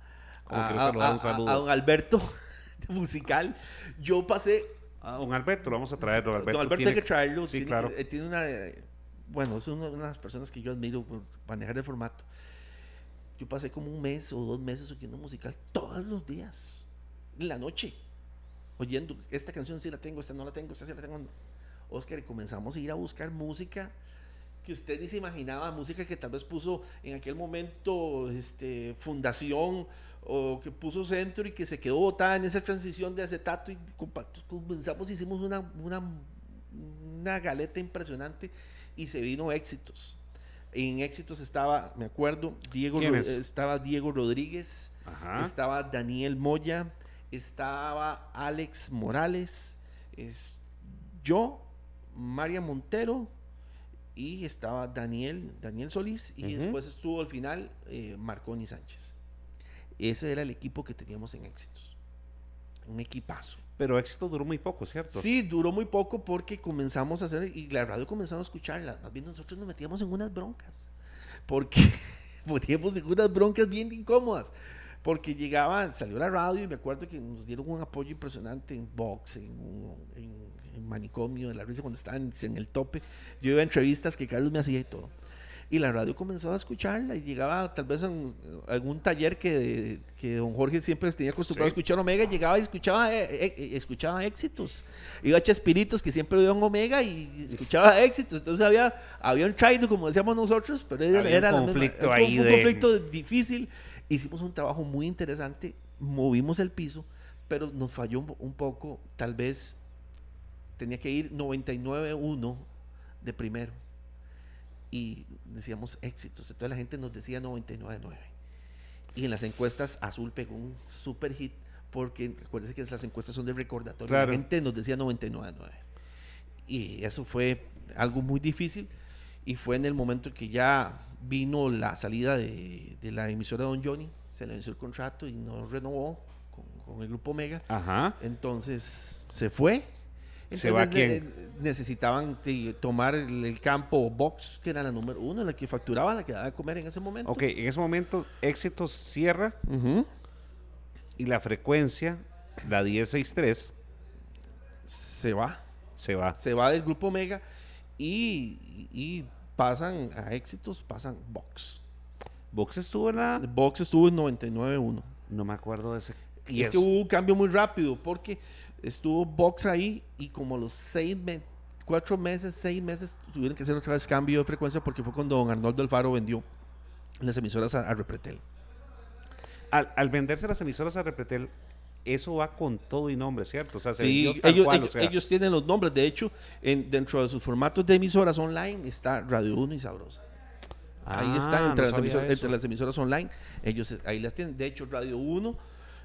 a, a- saludar un a- saludo. a don Alberto musical. Yo pasé Ah, don Alberto, lo vamos a traer. Don Alberto, Don Alberto tiene hay que traerlo. Sí, tiene, claro. eh, tiene una. eh, Bueno, es una, una de las personas que yo admiro por manejar el formato. Yo pasé como un mes o dos meses oyendo musical todos los días, en la noche, oyendo esta canción sí la tengo, esta no la tengo, esta sí la tengo. Oscar, y comenzamos a ir a buscar música que usted ni se imaginaba, música que tal vez puso en aquel momento este, Fundación o que puso Centro y que se quedó botada en esa transición de acetato y comenzamos, hicimos una, una, una galeta impresionante y se vino éxitos. En éxitos estaba, me acuerdo, Diego, estaba Diego Rodríguez, Ajá. estaba Daniel Moya, estaba Alex Morales, es, yo, María Montero y estaba Daniel, Daniel Solís y Ujú. después estuvo al final eh, Marconi Sánchez. Ese era el equipo que teníamos en éxitos. un equipazo. Pero éxito duró muy poco, ¿cierto? Sí, duró muy poco porque comenzamos a hacer, y la radio comenzamos a escucharla. Más bien nosotros nos metíamos en unas broncas. Porque poníamos en unas broncas bien incómodas. Porque llegaba, salió la radio y me acuerdo que nos dieron un apoyo impresionante en Vox, en, en, en Manicomio, en la risa cuando estaban en el tope. Yo iba a entrevistas que Carlos me hacía y todo. Y la radio comenzó a escucharla y llegaba tal vez a algún taller que, que, don Jorge siempre tenía acostumbrado a escuchar Omega, llegaba y escuchaba, eh, eh, escuchaba éxitos. Iba a Chespiritos, que siempre iba en Omega y escuchaba éxitos. Entonces había, había un traído, como decíamos nosotros, pero era, un conflicto ahí un, conflicto difícil. Hicimos un trabajo muy interesante, movimos el piso, pero nos falló un, un poco, tal vez tenía que ir 99-1 de primero y decíamos éxitos. Entonces la gente nos decía 99.9. Y en las encuestas Azul pegó un super hit porque acuérdense que las encuestas son de recordatorio. La gente nos decía 99.9. Y eso fue algo muy difícil y fue en el momento que ya vino la salida de, de la emisora Don Johnny, se le venció el contrato y no renovó con, con el grupo Omega. Ajá. Entonces se fue ¿Se va quién? Necesitaban tomar el, campo box, que era la número uno, la que facturaba, la que daba de comer en ese momento. Ok, en ese momento Éxitos cierra y la frecuencia, la 1063, se va. Se va. Se va del grupo Omega y, y pasan a Éxitos, pasan Box. ¿Box estuvo en la...? Box estuvo en 99.1. No me acuerdo de ese... Y es que hubo un cambio muy rápido porque estuvo Box ahí y como los seis, cuatro meses, seis meses tuvieron que hacer otra vez cambio de frecuencia porque fue cuando don Arnoldo Alfaro vendió las emisoras a, Repretel. Al, venderse las emisoras a Repretel, eso va con todo y nombre, ¿cierto? O sea, sí, ellos, ellos, tienen los nombres. De hecho, en, dentro de sus formatos de emisoras online está Radio 1 y Sabrosa. ahí está, ah, entre, las emisoras, entre, las emisoras, online. Ellos ahí las tienen. De hecho, Radio 1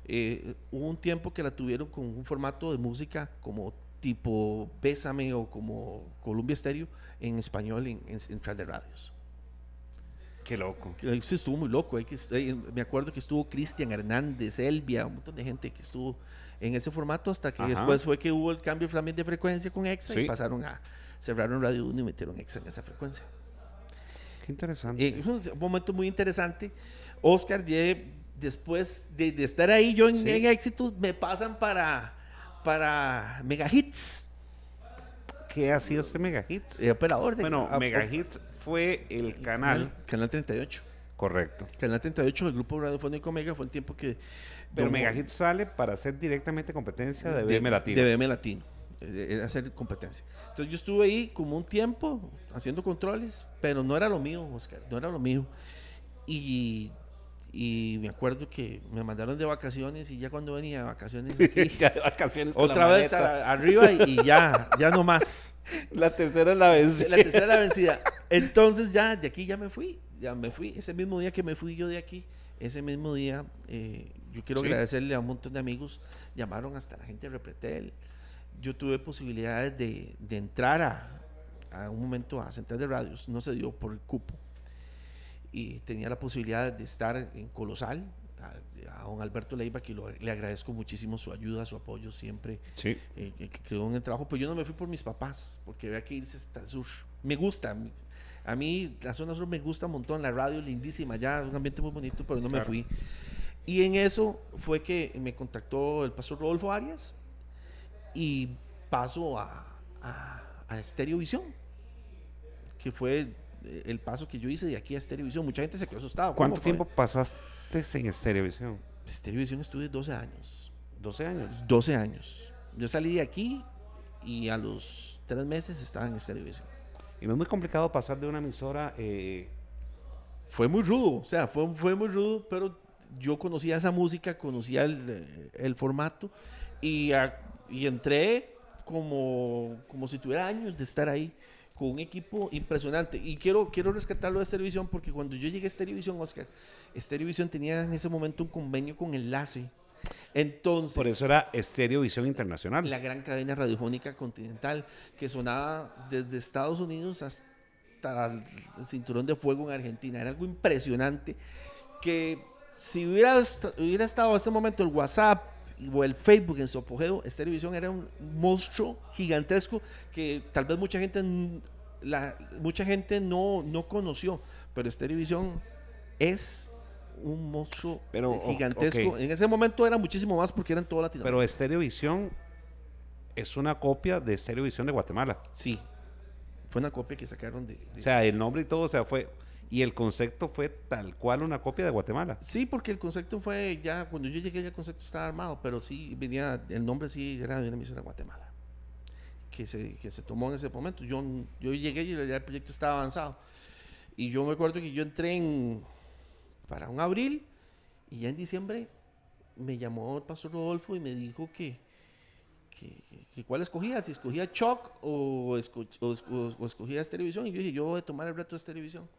eh, hubo un tiempo que la tuvieron con un formato de música como tipo Bésame o como Columbia Stereo en español en, Central de Radios. Qué loco. Sí, estuvo muy loco. me acuerdo que estuvo Cristian Hernández, Elvia, un montón de gente que estuvo en ese formato hasta que después fue que hubo el cambio también de frecuencia con EXA y pasaron a cerraron Radio 1 y metieron EXA en esa frecuencia. Qué interesante. Eh, un momento muy interesante. Oscar después de, estar ahí yo en, éxitos, me pasan para, para Mega Hits. ¿Qué ha sido este Mega Hits? El operador de Bueno, Mega Hits fue el canal. Canal 38. Correcto. Canal 38, el grupo radiofónico Mega, fue el tiempo que. Pero Mega Hits sale para hacer directamente competencia de BM Latino. De BM Latino. Eh, era hacer competencia. Entonces yo estuve ahí como un tiempo haciendo controles, pero no era lo mío, Oscar, no era lo mío. Y y me acuerdo que me mandaron de vacaciones y ya cuando venía de vacaciones, vacaciones otra vez arriba y, ya, ya no más. La tercera es la vencida. La tercera es la vencida. Entonces ya de aquí ya me fui, ya me fui. Ese mismo día que me fui yo de aquí, ese mismo día, eh, yo quiero agradecerle a un montón de amigos, llamaron hasta la gente de Repretel. Yo tuve posibilidades de, de entrar a, a un momento a Central de Radios, no se dio por el cupo y tenía la posibilidad de estar en Colosal, a, don Alberto Leiva, que le agradezco muchísimo su ayuda, su apoyo siempre, sí. Eh, que, quedó en el trabajo. Pues yo no me fui por mis papás, porque había que irse hasta el sur. Me gusta, a mí la zona sur me gusta un montón, la radio lindísima, ya un ambiente muy bonito, pero no me fui. Y en eso fue que me contactó el pastor Rodolfo Arias y paso a, a, a Estereovisión, que fue el paso que yo hice de aquí a Estereovisión. Mucha gente se quedó asustada. ¿Cuánto tiempo pasaste en Estereovisión? Estereovisión estuve 12 años. ¿12 años? 12 años. Yo salí de aquí y a los tres meses estaba en Estereovisión. ¿Y no es muy complicado pasar de una emisora? Eh, fue muy rudo, o sea, fue, fue muy rudo, pero yo conocía esa música, conocía el, el formato y, y entré como, como si tuviera años de estar ahí con un equipo impresionante. Y quiero, quiero rescatarlo de Televisión porque cuando yo llegué a Televisión, Oscar, Televisión tenía en ese momento un convenio con Enlace. Entonces, Por eso era Estereovisión Internacional. La gran cadena radiofónica continental que sonaba desde Estados Unidos hasta el cinturón de fuego en Argentina. Era algo impresionante que si hubiera, hubiera estado en ese momento el WhatsApp o el Facebook en su apogeo, Estelevisión era un monstruo gigantesco que tal vez mucha gente, la, mucha gente no, no conoció, pero Estelevisión es un monstruo Pero, gigantesco. En ese momento era muchísimo más porque era en toda Latinoamérica. Pero Estereovisión es una copia de Estereovisión de Guatemala. sí, fue una copia que sacaron de... de- O sea, el nombre y todo, o sea, fue... Y el concepto fue tal cual una copia de Guatemala. Sí, porque el concepto fue ya, cuando yo llegué ya el concepto estaba armado, pero sí venía, el nombre sí era de una emisora de Guatemala, que se, que se tomó en ese momento. Yo, yo llegué y ya el proyecto estaba avanzado. Y yo me acuerdo que yo entré en, para un abril y ya en diciembre me llamó el pastor Rodolfo y me dijo que, que, que cuál escogía, si escogía Choc o, esco- o, o escogía televisión. Y yo dije, yo voy a tomar el reto de televisión.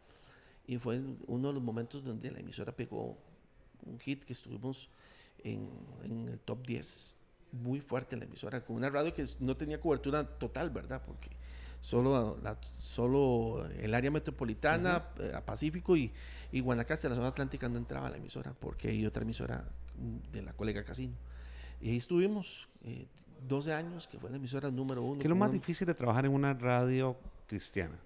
Y fue uno de los momentos donde la emisora pegó un hit que estuvimos en, en el top 10. Muy fuerte en la emisora, con una radio que no tenía cobertura total, ¿verdad? Porque solo, la- solo el área metropolitana, eh, a Pacífico y, y Guanacaste, la zona atlántica, no entraba a la emisora, porque hay otra emisora de la colega Casino. Y ahí estuvimos eh, 12 años, que fue la emisora número uno. ¿Qué es lo más un- difícil de trabajar en una radio cristiana?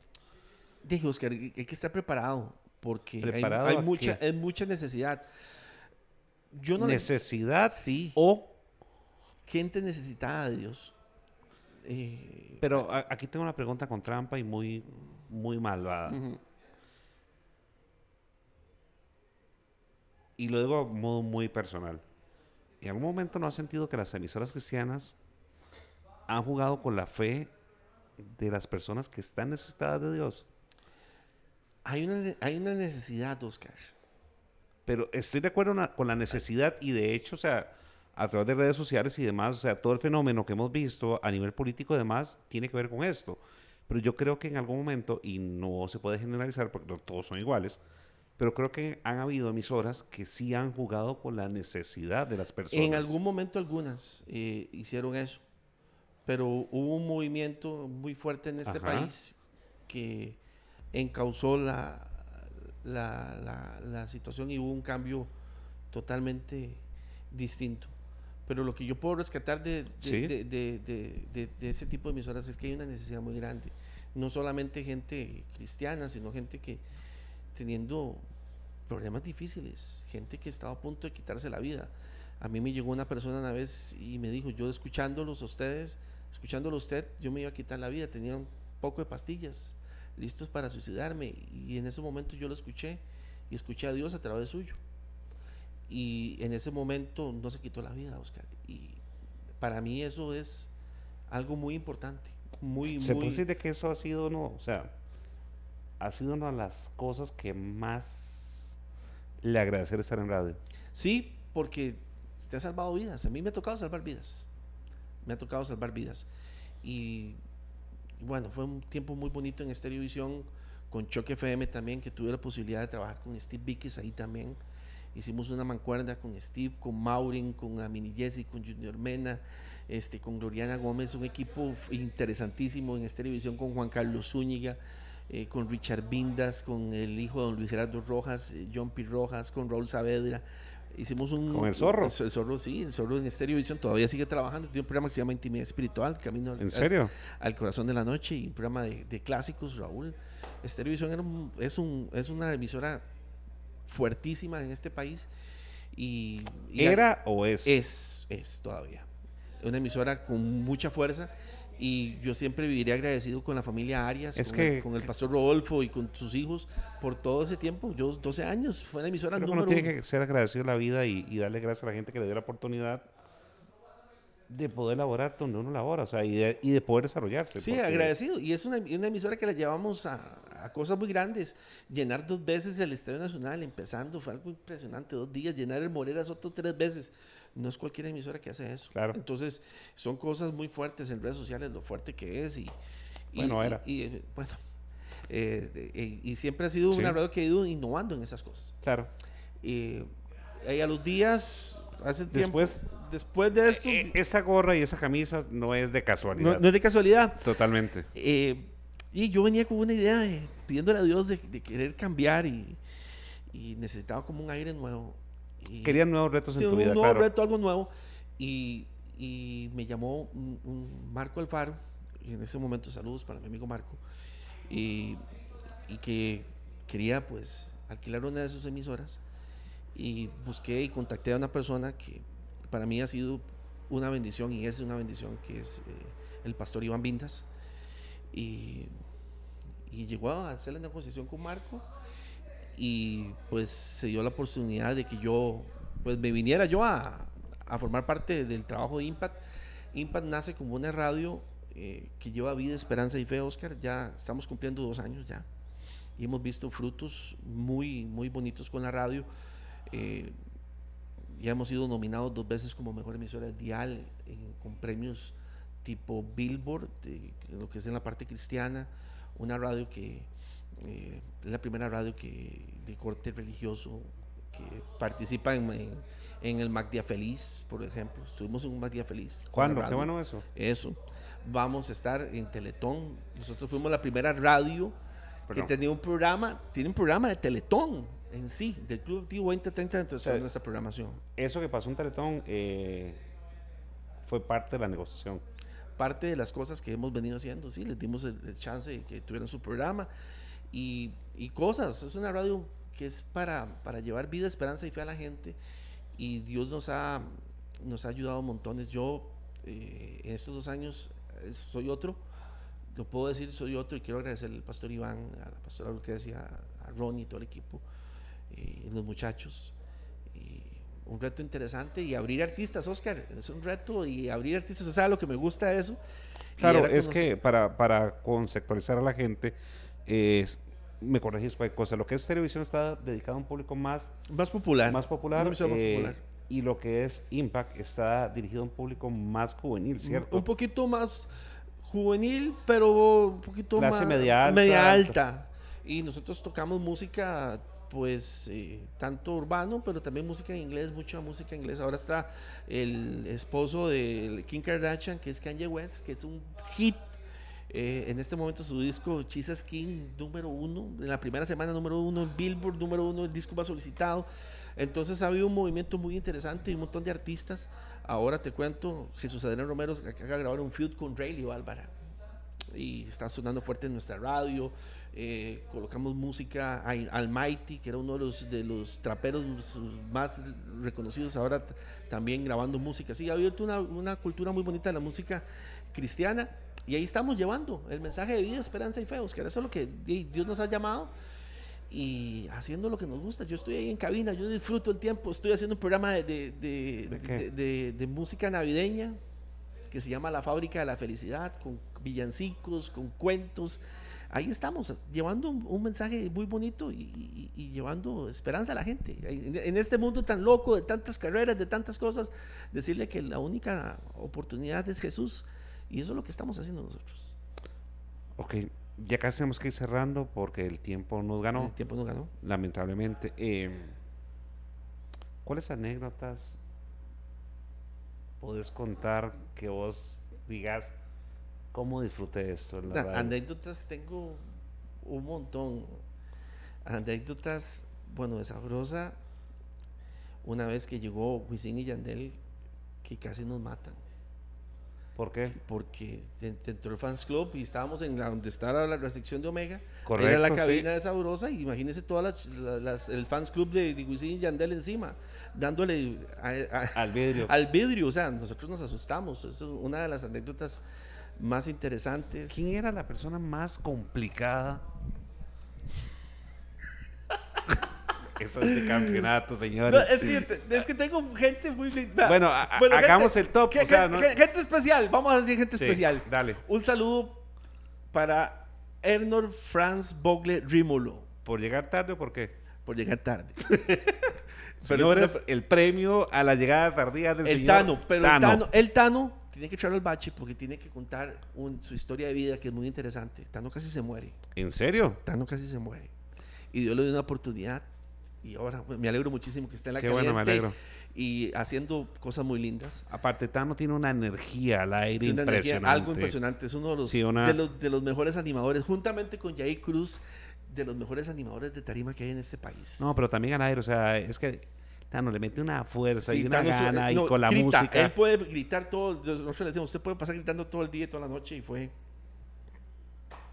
Dije, Oscar, hay que estar preparado porque hay- ¿Preparado hay, a mucha, hay mucha necesidad. Yo no le- Necesidad Sí, o... gente necesitada de Dios. Eh, Pero a- aquí tengo una pregunta con trampa y muy, muy malvada. Y lo digo a modo muy personal. ¿En algún momento no has sentido que las emisoras cristianas han jugado con la fe de las personas que están necesitadas de Dios? Hay, una, hay una necesidad, Oscar. Pero estoy de acuerdo na- con la necesidad y de hecho, o sea, a través de redes sociales y demás, o sea, todo el fenómeno que hemos visto a nivel político y demás tiene que ver con esto. Pero yo creo que en algún momento, y no se puede generalizar porque no todos son iguales, pero creo que han habido emisoras que sí han jugado con la necesidad de las personas. En algún momento algunas eh, hicieron eso, pero hubo un movimiento muy fuerte en este Ajá. país que encauzó la, la, la- la situación y hubo un cambio totalmente distinto. Pero lo que yo puedo rescatar de, de, Sí. de- de- de- de- de ese tipo de emisoras es que hay una necesidad muy grande. No solamente gente cristiana, sino gente que teniendo problemas difíciles, gente que estaba a punto de quitarse la vida. A mí me llegó una persona una vez y me dijo, yo escuchándolos a ustedes, escuchándolo a usted, yo me iba a quitar la vida, tenía un poco de pastillas, listos para suicidarme. Y en ese momento yo lo escuché y escuché a Dios a través suyo. Y en ese momento no se quitó la vida, Oscar. Y para mí eso es algo muy importante, muy, Se muy... puede decir de que eso ha sido, no, o sea, ha sido una de las cosas que más le agradecer estar en radio. Sí, porque te ha salvado vidas. A mí me ha tocado salvar vidas. Me ha tocado salvar vidas. Y, y bueno, fue un tiempo muy bonito en Estereovisión, con Choque FM también, que tuve la posibilidad de trabajar con Steve Vikis ahí también. Hicimos una mancuerna con Steve, con Maureen, con Amini Jessy, con Junior Mena, este, con Gloriana Gómez, un equipo interesantísimo en Estereovisión con Juan Carlos Zúñiga, eh, con Richard Vindas, con el hijo de don Luis Gerardo Rojas, eh, John P. Rojas, con Raúl Saavedra. Hicimos un... ¿Con el Zorro? El, el Zorro, sí, el Zorro en Estereovisión todavía sigue trabajando. Tiene un programa que se llama Intimidad Espiritual, Camino al- ¿En serio? al corazón de la noche y un programa de, de clásicos, Raúl. Estereovisión era un- es, un, es una emisora fuertísima en este país y, y ¿Era o es? es, es todavía. Una emisora con mucha fuerza y yo siempre viviré agradecido con la familia Arias, Es con, que- el, con el pastor Rodolfo y con sus hijos por todo ese tiempo. Yo 12 años, fue la emisora número uno tiene que ser agradecido de la vida y, y darle gracias a la gente que le dio la oportunidad de poder laborar donde uno labora, o sea, y de, y de poder desarrollarse. Sí, porque- agradecido. Y es una, una emisora que la llevamos a, a cosas muy grandes. Llenar dos veces el Estadio Nacional, empezando, fue algo impresionante. Dos días, llenar el Moreras otro tres veces. No es cualquier emisora que hace eso. Claro. Entonces, son cosas muy fuertes en redes sociales, lo fuerte que es. Y, Bueno, y- era. Y, eh, bueno, eh, eh, y siempre ha sido Sí. una radio que ha ido innovando en esas cosas. Claro. Eh, y a los días, hace tiempo, Después- después de esto, esa gorra y esa camisa no es de casualidad. no, no es de casualidad. Totalmente. Y yo venía con una idea de pidiéndole a Dios de, de querer cambiar y, y necesitaba como un aire nuevo. Y, Querían nuevos retos sí, en tu un vida, nuevo claro. reto, algo nuevo. Y, y me llamó un, un Marco Alfaro, y en ese momento saludos para mi amigo Marco, y, y que quería pues alquilar una de sus emisoras y busqué y contacté a una persona que para mí ha sido una bendición y es una bendición que es eh, el pastor Iván Vindas y, y llegó a hacer la negociación con Marco y pues se dio la oportunidad de que yo pues me viniera yo a, a formar parte del trabajo de Impact. Impact nace como una radio eh, que lleva vida, esperanza y fe, Oscar. Ya estamos cumpliendo dos años ya. Y hemos visto frutos muy, muy bonitos con la radio. Eh, ya hemos sido nominados dos veces como mejor emisora Dial en- con premios tipo Billboard, lo que es en la parte cristiana. Una radio que eh, es la primera radio que de corte religioso que participa en, en, en el Magdia Feliz, por ejemplo. Estuvimos en un Magdia Feliz. ¿Cuándo? Qué bueno eso. Eso. Vamos a estar en Teletón. Nosotros fuimos la primera radio que Perdón. tenía un programa, tiene un programa de Teletón en sí, del Club Activo 2030 dentro de nuestra programación. Eso que pasó en Teletón eh, fue parte de la negociación. Parte de las cosas que hemos venido haciendo, sí, les dimos el, el chance de que tuvieran su programa y, y cosas. Es una radio que es para, para llevar vida, esperanza y fe a la gente y Dios nos ha, nos ha ayudado montones. Yo eh, en estos dos años eh, soy otro, lo puedo decir, soy otro y quiero agradecer al pastor Iván, a la pastora Lucrecia, a Ronnie y todo el equipo, y los muchachos. Y un reto interesante y abrir artistas, Oscar, es un reto y abrir artistas, o sea, lo que me gusta de eso. Claro, es que para, para conceptualizar a la gente, es- me corregís cualquier cosa, lo que es televisión está dedicado a un público más, Más popular. más popular, más eh, popular. y lo que es Impact está dirigido a un público más juvenil, ¿cierto? Un poquito más juvenil, pero un poquito Clase más media alta. media alta. Y nosotros tocamos música, pues, eh, tanto urbano, pero también música en inglés, mucha música en inglés. Ahora está el esposo de Kim Kardashian, que es Kanye West, que es un hit. Eh, en este momento su disco Jesus King número uno, en la primera semana número uno, en Billboard número uno, el disco más solicitado. Entonces ha habido un movimiento muy interesante y un montón de artistas. Ahora te cuento, Jesús Adrián Romero acaba de grabar un feud con Rayleigh Álvara y está sonando fuerte en nuestra radio. Eh, colocamos música a Almighty, que era uno de los, de los traperos más reconocidos, ahora también grabando música. Sí, ha abierto una, una cultura muy bonita de la música cristiana y ahí estamos llevando el mensaje de vida, esperanza y fe, Oscar. Eso es lo que di- Dios nos ha llamado y haciendo lo que nos gusta. Yo estoy ahí en cabina, yo disfruto el tiempo. Estoy haciendo un programa de, de, música navideña que se llama La Fábrica de la Felicidad, con villancicos, con cuentos. Ahí estamos, llevando un, un mensaje muy bonito y, y- y llevando esperanza a la gente. En, en este mundo tan loco, de tantas carreras, de tantas cosas, decirle que la única oportunidad es Jesús. Y eso es lo que estamos haciendo nosotros. Ok, ya casi tenemos que ir cerrando porque el tiempo nos ganó, El tiempo nos ganó. lamentablemente. Eh, ¿Cuáles anécdotas podés contar que vos digas cómo disfruté esto en la anécdotas tengo un montón. Anécdotas, bueno, de Sabrosa, una vez que llegó Wisin y Yandel, que casi nos matan. ¿Por qué? Porque en- entró el Fans Club y estábamos en la, donde está la, la sección de Omega. Correcto, Era la sí. cabina de Sabrosa y imagínense todas las, la- las- el Fans Club de, de Wisin y Yandel encima, dándole a- a- Al vidrio. al vidrio. O sea, nosotros nos asustamos. Eso es una de las anécdotas más interesantes. ¿Quién era la persona más complicada? Eso es de campeonato, señores. No, es, que, te- es que tengo gente muy... vea, Bueno, a- a- gente- hagamos el top, que- o sea, que- ¿no? que- gente especial, vamos a decir gente Sí, especial. dale. Un saludo para Ernor Franz Bogle Rímolo, ¿Por llegar tarde o por qué? por llegar tarde. Señores, es una- el premio a la llegada tardía del el señor Tano, pero Tano. el Tano, el Tano tiene que echar al bache porque tiene que contar un- su historia de vida que es muy interesante. Tano casi se muere. ¿En serio? Tano casi se muere. Y Dios le dio una oportunidad. Y ahora pues, me alegro muchísimo que esté en la Qué bueno, me alegro. Y haciendo cosas muy lindas. Aparte, Tano tiene una energía al aire Es una energía, impresionante. algo impresionante. Es uno de los, Sí, una- de los, de los mejores animadores, juntamente con Jair Cruz, de los mejores animadores de tarima que hay en este país. No, pero también al aire, o sea, es que Tano le mete una fuerza y una Thanos, eh, gana y con la grita, música. Él puede gritar todo, nosotros le decimos, usted puede pasar gritando todo el día y toda la noche y fue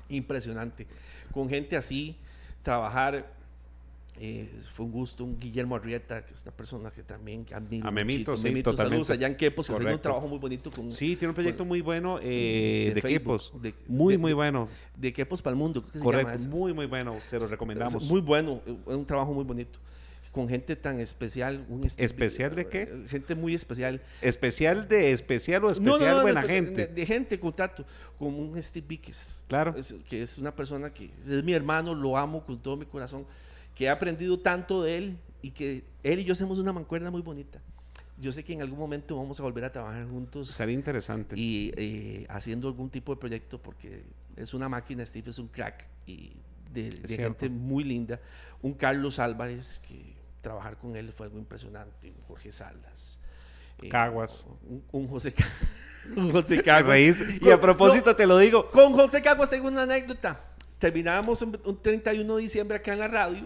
impresionante. Con gente así, trabajar, eh, fue un gusto, un Guillermo Arrieta, que es una persona que también admiro. A Memito, sí, Memito, totalmente. saludos allá en Quepos, que está haciendo un Correcto. trabajo muy bonito con, Sí, tiene un proyecto con- muy bueno eh, de de, Facebook, Quepos. de- muy, de- muy bueno. de Quepos para el Mundo. creo que se llama Correcto, muy, muy bueno. Se lo recomendamos. es muy bueno, es un trabajo muy bonito. Con gente tan especial. Un ¿Especial de qué? eh, Gente muy especial. ¿Especial de especial o especial No, no, no, buena de- gente? De, de gente, contacto. Como un Steve Víquez. Claro. Es- que es una persona que es mi hermano, lo amo con todo mi corazón. Que he aprendido tanto de él y que él y yo hacemos una mancuerna muy bonita. Yo sé que en algún momento vamos a volver a trabajar juntos Sería interesante. y eh, haciendo algún tipo de proyecto porque es una máquina, Steve es un crack y de, de gente muy linda. Un Carlos Álvarez que trabajar con él fue algo impresionante, un Jorge Salas. eh, Caguas. Un, un José, Ca- un José Caguas. Y a propósito, te lo digo. Con José Caguas tengo una anécdota. Terminábamos un, un 31 de diciembre acá en la radio.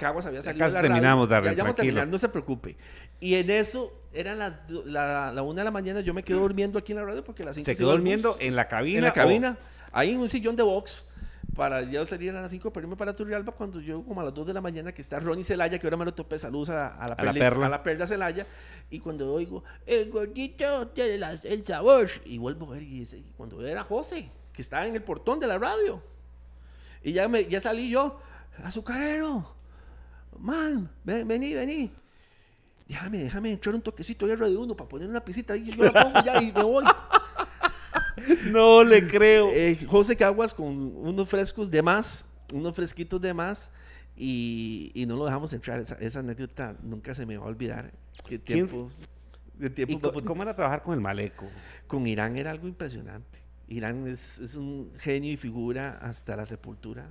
Caguas había salido casi de la radio. terminamos, Darrell, Ya, ya vamos a terminar, no se preocupe. Y en eso, eran las la, la una de la mañana, yo me quedo durmiendo aquí en la radio porque a las 5 Se quedó durmiendo en la cabina. En la o- cabina, ahí en un sillón de box. Para ya salir a las 5 para irme para Turrialba cuando yo como a las 2 de la mañana que está Ronnie Celaya, que ahora me lo topé, saludos a, a la, A la perli- perla. a la perla Celaya. Y cuando oigo, el gordito tiene la- el sabor. Y vuelvo a ver, y cuando era José, que estaba en el portón de la radio. Y ya, me, ya salí yo, azucarero, man, ven, vení, vení. Déjame, déjame echar un toquecito de de uno para poner una pisita ahí. Yo la pongo ya y me voy. No le creo. Eh, José Caguas con unos frescos de más, unos fresquitos de más. Y, y no lo dejamos entrar. Esa, esa anécdota nunca se me va a olvidar. Qué ¿Quién- tiempos. de ¿Y más cómo era trabajar con el maleco? Con Irán era algo impresionante. Irán es, es un genio y figura hasta la sepultura.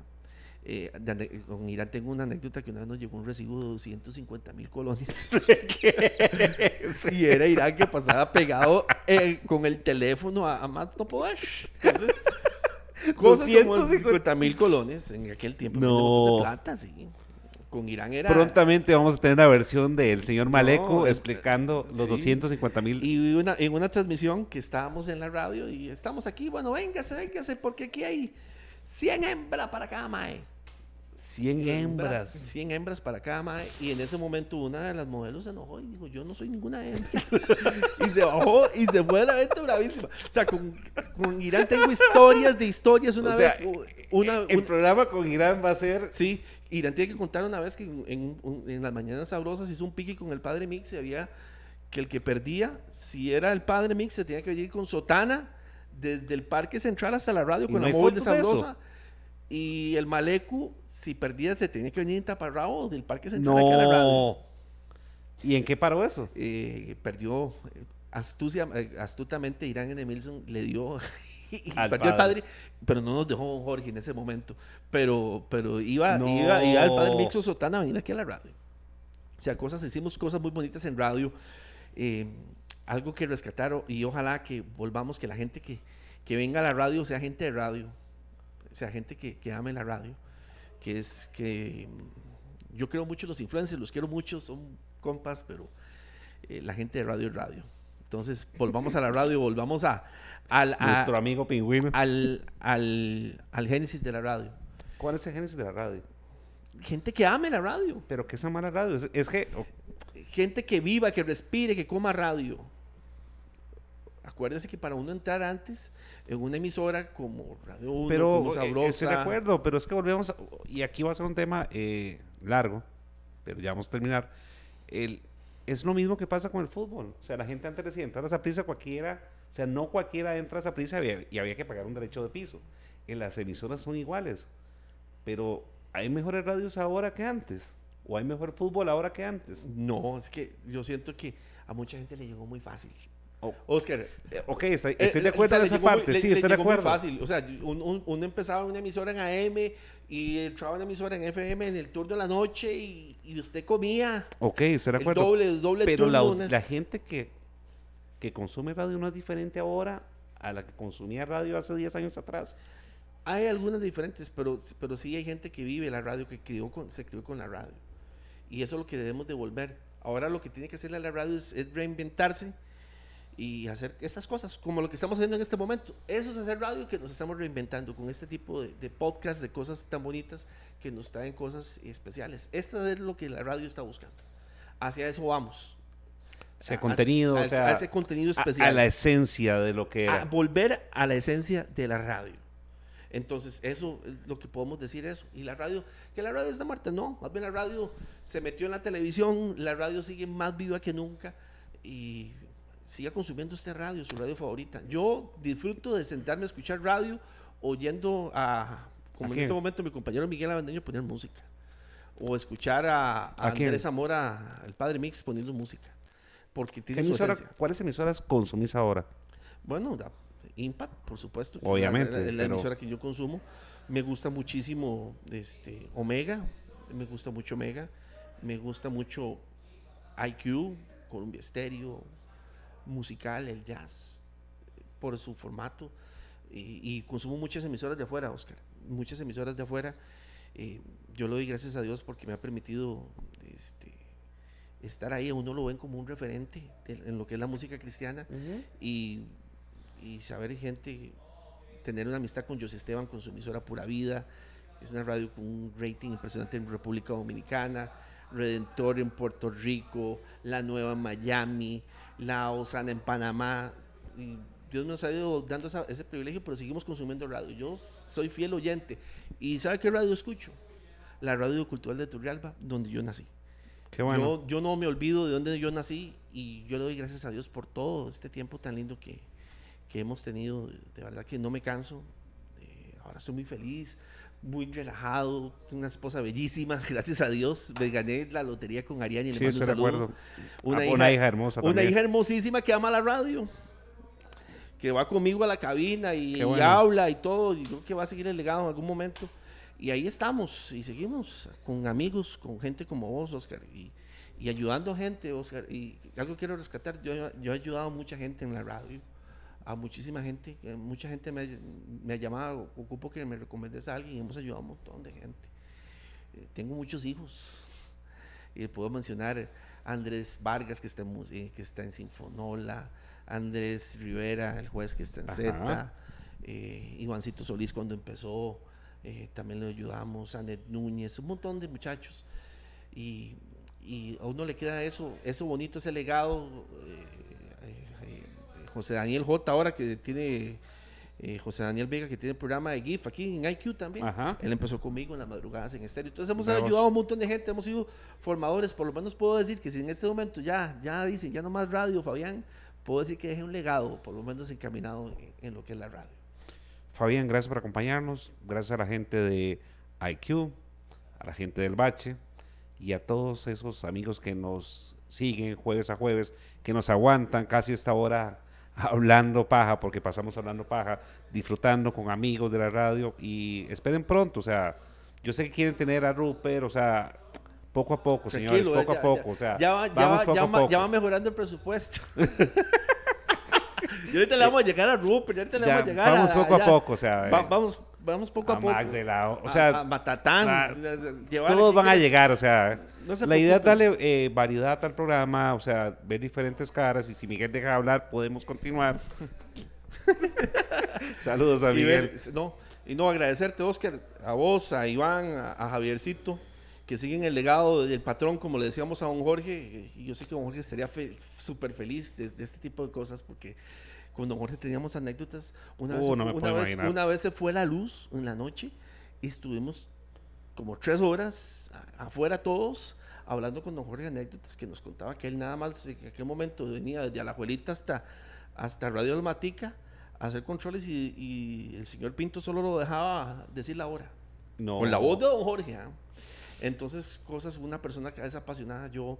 Eh, de con Irán tengo una anécdota que una vez nos llegó un recibo de 250 mil colones. y era Irán que pasaba pegado eh, con el teléfono a, a más no poder. Entonces, cosas como 250 mil colones en aquel tiempo. No. de plata, sí. Con Irán era... Prontamente vamos a tener la versión del señor Maleco No, eh, explicando los sí. 250 mil. Y una, en una transmisión que estábamos en la radio y estamos aquí, bueno, véngase, véngase, porque aquí hay 100 hembras para cada mae. 100 hembras. 100 hembras para cada mae. Y en ese momento una de las modelos se enojó y dijo, yo no soy ninguna hembra. y se bajó y se fue de la venta bravísima. O sea, con, con Irán tengo historias de historias. Una O sea, vez, una, el un- programa con Irán va a ser Sí, Irán tiene que contar una vez que en, en- en las mañanas sabrosas hizo un pique con el padre Mix y había que el que perdía, si era el padre Mix, se tenía que venir con sotana desde el parque central hasta la radio ¿Y con no la móvil de sabrosa. Y el malecu, si perdía, se tenía que venir en taparrabo del parque central a la radio. No. ¿Y en qué paró eso? Eh, perdió eh, astucia, eh, astutamente Irán en Emilson le dio y Al perdió el padre. padre, pero no nos dejó Jorge en ese momento. Pero, pero iba, No. iba, iba el padre Mixo Sotana a venir aquí a la radio. O sea, cosas, hicimos cosas muy bonitas en radio. eh, algo que rescatar y ojalá que volvamos, que la gente que, que venga a la radio sea gente de radio, sea gente que, que ame la radio, que es que mm, yo creo mucho en los influencers, los quiero mucho, son compas, pero eh, la gente de radio es radio. Entonces, volvamos a la radio, volvamos a, al, a- Nuestro amigo pingüino. al, al, al génesis de la radio. ¿Cuál es el génesis de la radio? Gente que ame la radio, Pero que esa mala radio. Es, es que. oh, gente que viva, que respire, que coma radio. Acuérdense que para uno entrar antes en una emisora como Radio 1, pero como eh, Sabrosa, estoy de acuerdo, pero es que volvemos. a- y aquí va a ser un tema eh, largo, pero ya vamos a terminar. El, es lo mismo que pasa con el fútbol. O sea, la gente antes decía entrar a esa prisa cualquiera. O sea, no cualquiera entra a esa prisa y había, y había que pagar un derecho de piso. En las emisoras son iguales. Pero hay mejores radios ahora que antes. O hay mejor fútbol ahora que antes. No, es que yo siento que a mucha gente le llegó muy fácil. O- Oscar, eh, ok, estoy, Eh, estoy de eh, acuerdo o sea, en le esa muy- parte. le- sí, le estoy de llegó muy acuerdo. fácil. O sea, un- un- uno empezaba en una emisora en AM y entraba en una emisora en FM en el turno de la noche y, y usted comía Ok, estoy de el acuerdo. doble, el doble Pero la, turno. unas- la gente que, que consume radio no es diferente ahora a la que consumía radio hace 10 años atrás. Hay algunas diferentes, pero, pero sí hay gente que vive la radio, que crió con, se crió con la radio. Y eso es lo que debemos devolver. Ahora lo que tiene que hacer la radio es, es reinventarse y hacer estas cosas, como lo que estamos haciendo en este momento. Eso es hacer radio que nos estamos reinventando con este tipo de, de podcast, de cosas tan bonitas que nos traen cosas especiales. Esto es lo que la radio está buscando. Hacia eso vamos. Ese A- contenido, a- o sea, a ese contenido especial. A, la esencia de lo que a era. volver a la esencia de la radio. Entonces, eso es lo que podemos decir eso. Y la radio, que la radio está muerta, no, más bien la radio se metió en la televisión, la radio sigue más viva que nunca y siga consumiendo esta radio, su radio favorita. Yo disfruto de sentarme a escuchar radio oyendo a, como ¿A en ese momento mi compañero Miguel Avendaño poner música. O escuchar a, a ¿A? Andrés Zamora, el padre Mix, poniendo música. Porque ¿Qué tiene su emisora-. ¿Cuáles emisoras consumís ahora? Bueno, Impact, por supuesto. Obviamente, Es la, la- la pero- emisora que yo consumo. Me gusta muchísimo este, Omega. Me gusta mucho Omega. Me gusta mucho IQ, Columbia Stereo, musical, el jazz, por su formato. Y, y consumo muchas emisoras de afuera, Oscar. Muchas emisoras de afuera. Eh, yo le doy gracias a Dios porque me ha permitido este, estar ahí. A uno lo ven como un referente en- en lo que es la música cristiana y, y saber gente, tener una amistad con José Esteban, con su emisora Pura Vida, que es una radio con un rating impresionante en República Dominicana, Redentor en Puerto Rico, La Nueva Miami, La Osana en Panamá. Y Dios nos ha ido dando esa- ese privilegio, pero seguimos consumiendo radio. Yo soy fiel oyente. ¿Y sabe qué radio escucho? La radio cultural de Turrialba, donde yo nací. Qué bueno. Yo, yo no me olvido de dónde yo nací y yo le doy gracias a Dios por todo este tiempo tan lindo que, que hemos tenido. De verdad que no me canso. Eh, ahora estoy muy feliz, muy relajado. Una esposa bellísima, gracias a Dios. Me gané la lotería con Ariane. le sí, mando un saludo. recuerdo. Una, Ah, hija, una hija hermosa una también. hija hermosísima que ama la radio. Que va conmigo a la cabina y, Qué y bueno. habla y todo. Y creo que va a seguir el legado en algún momento. Y ahí estamos y seguimos con amigos, con gente como vos, Oscar. Y, y ayudando a gente, Oscar. Y algo quiero rescatar, yo, yo he ayudado a mucha gente en la radio, a muchísima gente, eh, mucha gente me, ha- me ha llamado, ocupo que me recomiendes a alguien, y hemos ayudado a un montón de gente. Eh, tengo muchos hijos, y puedo mencionar a Andrés Vargas, que está en, eh, que está en Sinfonola, Andrés Rivera, el juez que está en. Z, Ivancito Solís cuando empezó, también le ayudamos, Anet Núñez, un montón de muchachos. Y, y a uno le queda eso, eso bonito, ese legado. José Daniel J. ahora que tiene, eh, José Daniel Vega que tiene el programa de GIF aquí en IQ también. Ajá. Él empezó conmigo en las madrugadas en estéreo. Entonces hemos ayudado a un montón de gente, hemos sido formadores. Por lo menos puedo decir que si en este momento ya, ya dicen, ya no más radio, Fabián, puedo decir que dejé un legado, por lo menos encaminado en, en lo que es la radio. Fabián, gracias por acompañarnos. Gracias a la gente de IQ, a la gente del Bache y a todos esos amigos que nos siguen jueves a jueves, que nos aguantan casi esta hora hablando paja, porque pasamos hablando paja, disfrutando con amigos de la radio y esperen pronto, o sea, yo sé que quieren tener a Rupert, o sea, poco a poco, señores, Tranquilo, poco ya- a poco, ya- o sea, ya va, vamos va- poco a poco. ya va mejorando el presupuesto. y ahorita le vamos a llegar a Rupert, ahorita le vamos a llegar vamos a, poco a poco, o sea, Va- eh, vamos, vamos poco a, a poco. Max de la- o sea, a Matatán. Todos van a llegar, o sea, No se la idea es darle eh, variedad al programa, o sea, ver diferentes caras y si Miguel deja de hablar podemos continuar. Saludos a Y Miguel. ver- no, y no agradecerte, Oscar, a vos, a Iván, a, a Javiercito, que siguen el legado del patrón, como le decíamos a don Jorge. Y yo sé que don Jorge estaría fe- súper feliz de, de este tipo de cosas, porque con don Jorge teníamos anécdotas. Una, vez, Uh, se no una, vez, una vez se fue la luz en la noche y estuvimos como tres horas afuera todos hablando con don Jorge anécdotas que nos contaba que él nada más en aquel momento venía desde Alajuelita hasta, hasta Radio Almatica a hacer controles y, y el señor Pinto solo lo dejaba decir la hora. No. Con la voz de don Jorge. ¿ah? Entonces, cosas, una persona que es apasionada, yo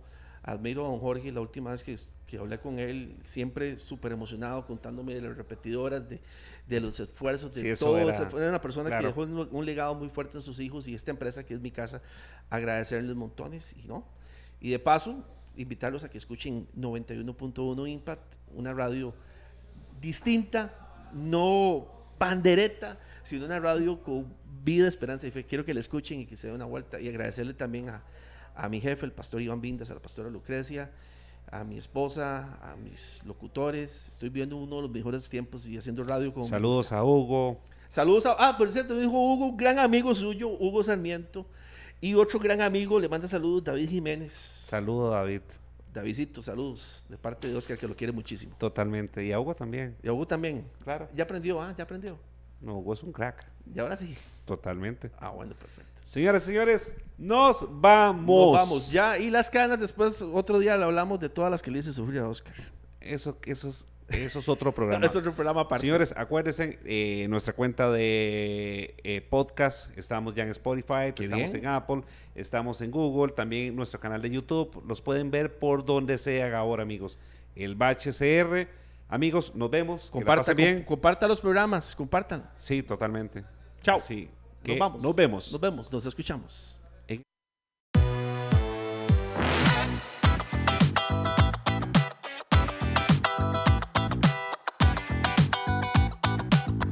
admiro a don Jorge, la última vez que, que hablé con él, siempre súper emocionado, contándome de las repetidoras, de, de los esfuerzos, de Sí, todo. era- una persona claro. que dejó un, legado muy fuerte en sus hijos y esta empresa que es mi casa, agradecerles montones y no. Y de paso, invitarlos a que escuchen 91.1 Impact, una radio distinta, no pandereta, sino una radio con vida, esperanza y fe. Quiero que la escuchen y que se den una vuelta y agradecerle también a, a mi jefe, el pastor Iván Vindas, a la pastora Lucrecia, a mi esposa, a mis locutores. Estoy viendo uno de los mejores tiempos y haciendo radio con... Saludos a Hugo. Saludos a... Ah, por cierto, dijo Hugo, un gran amigo suyo, Hugo Sarmiento. Y otro gran amigo, le manda saludos, David Jiménez. Saludos, David. Davidito, saludos, de parte de Oscar, que lo quiere muchísimo. Totalmente. Y a Hugo también. Y a Hugo también. Claro. Ya aprendió, ah, ya aprendió. No, Hugo es un crack. Y ahora sí. Totalmente. Ah, bueno, perfecto. Señoras y señores, nos vamos. Nos vamos, ya. Y las canas, después otro día le hablamos de todas las que le hice sufrir a Oscar. Eso, eso, es, eso es otro programa. es otro programa aparte. Señores, acuérdense, eh, nuestra cuenta de eh, podcast, estamos ya en Spotify, Qué estamos bien. en Apple, estamos en Google, también nuestro canal de YouTube, los pueden ver por donde sea ahora, amigos. El Bache CR. Amigos, nos vemos. que la Comparta, pasen bien. com- comparta los programas, compartan. Sí, totalmente. Chao. Así que Nos vamos. Nos vemos. Nos vemos, nos escuchamos.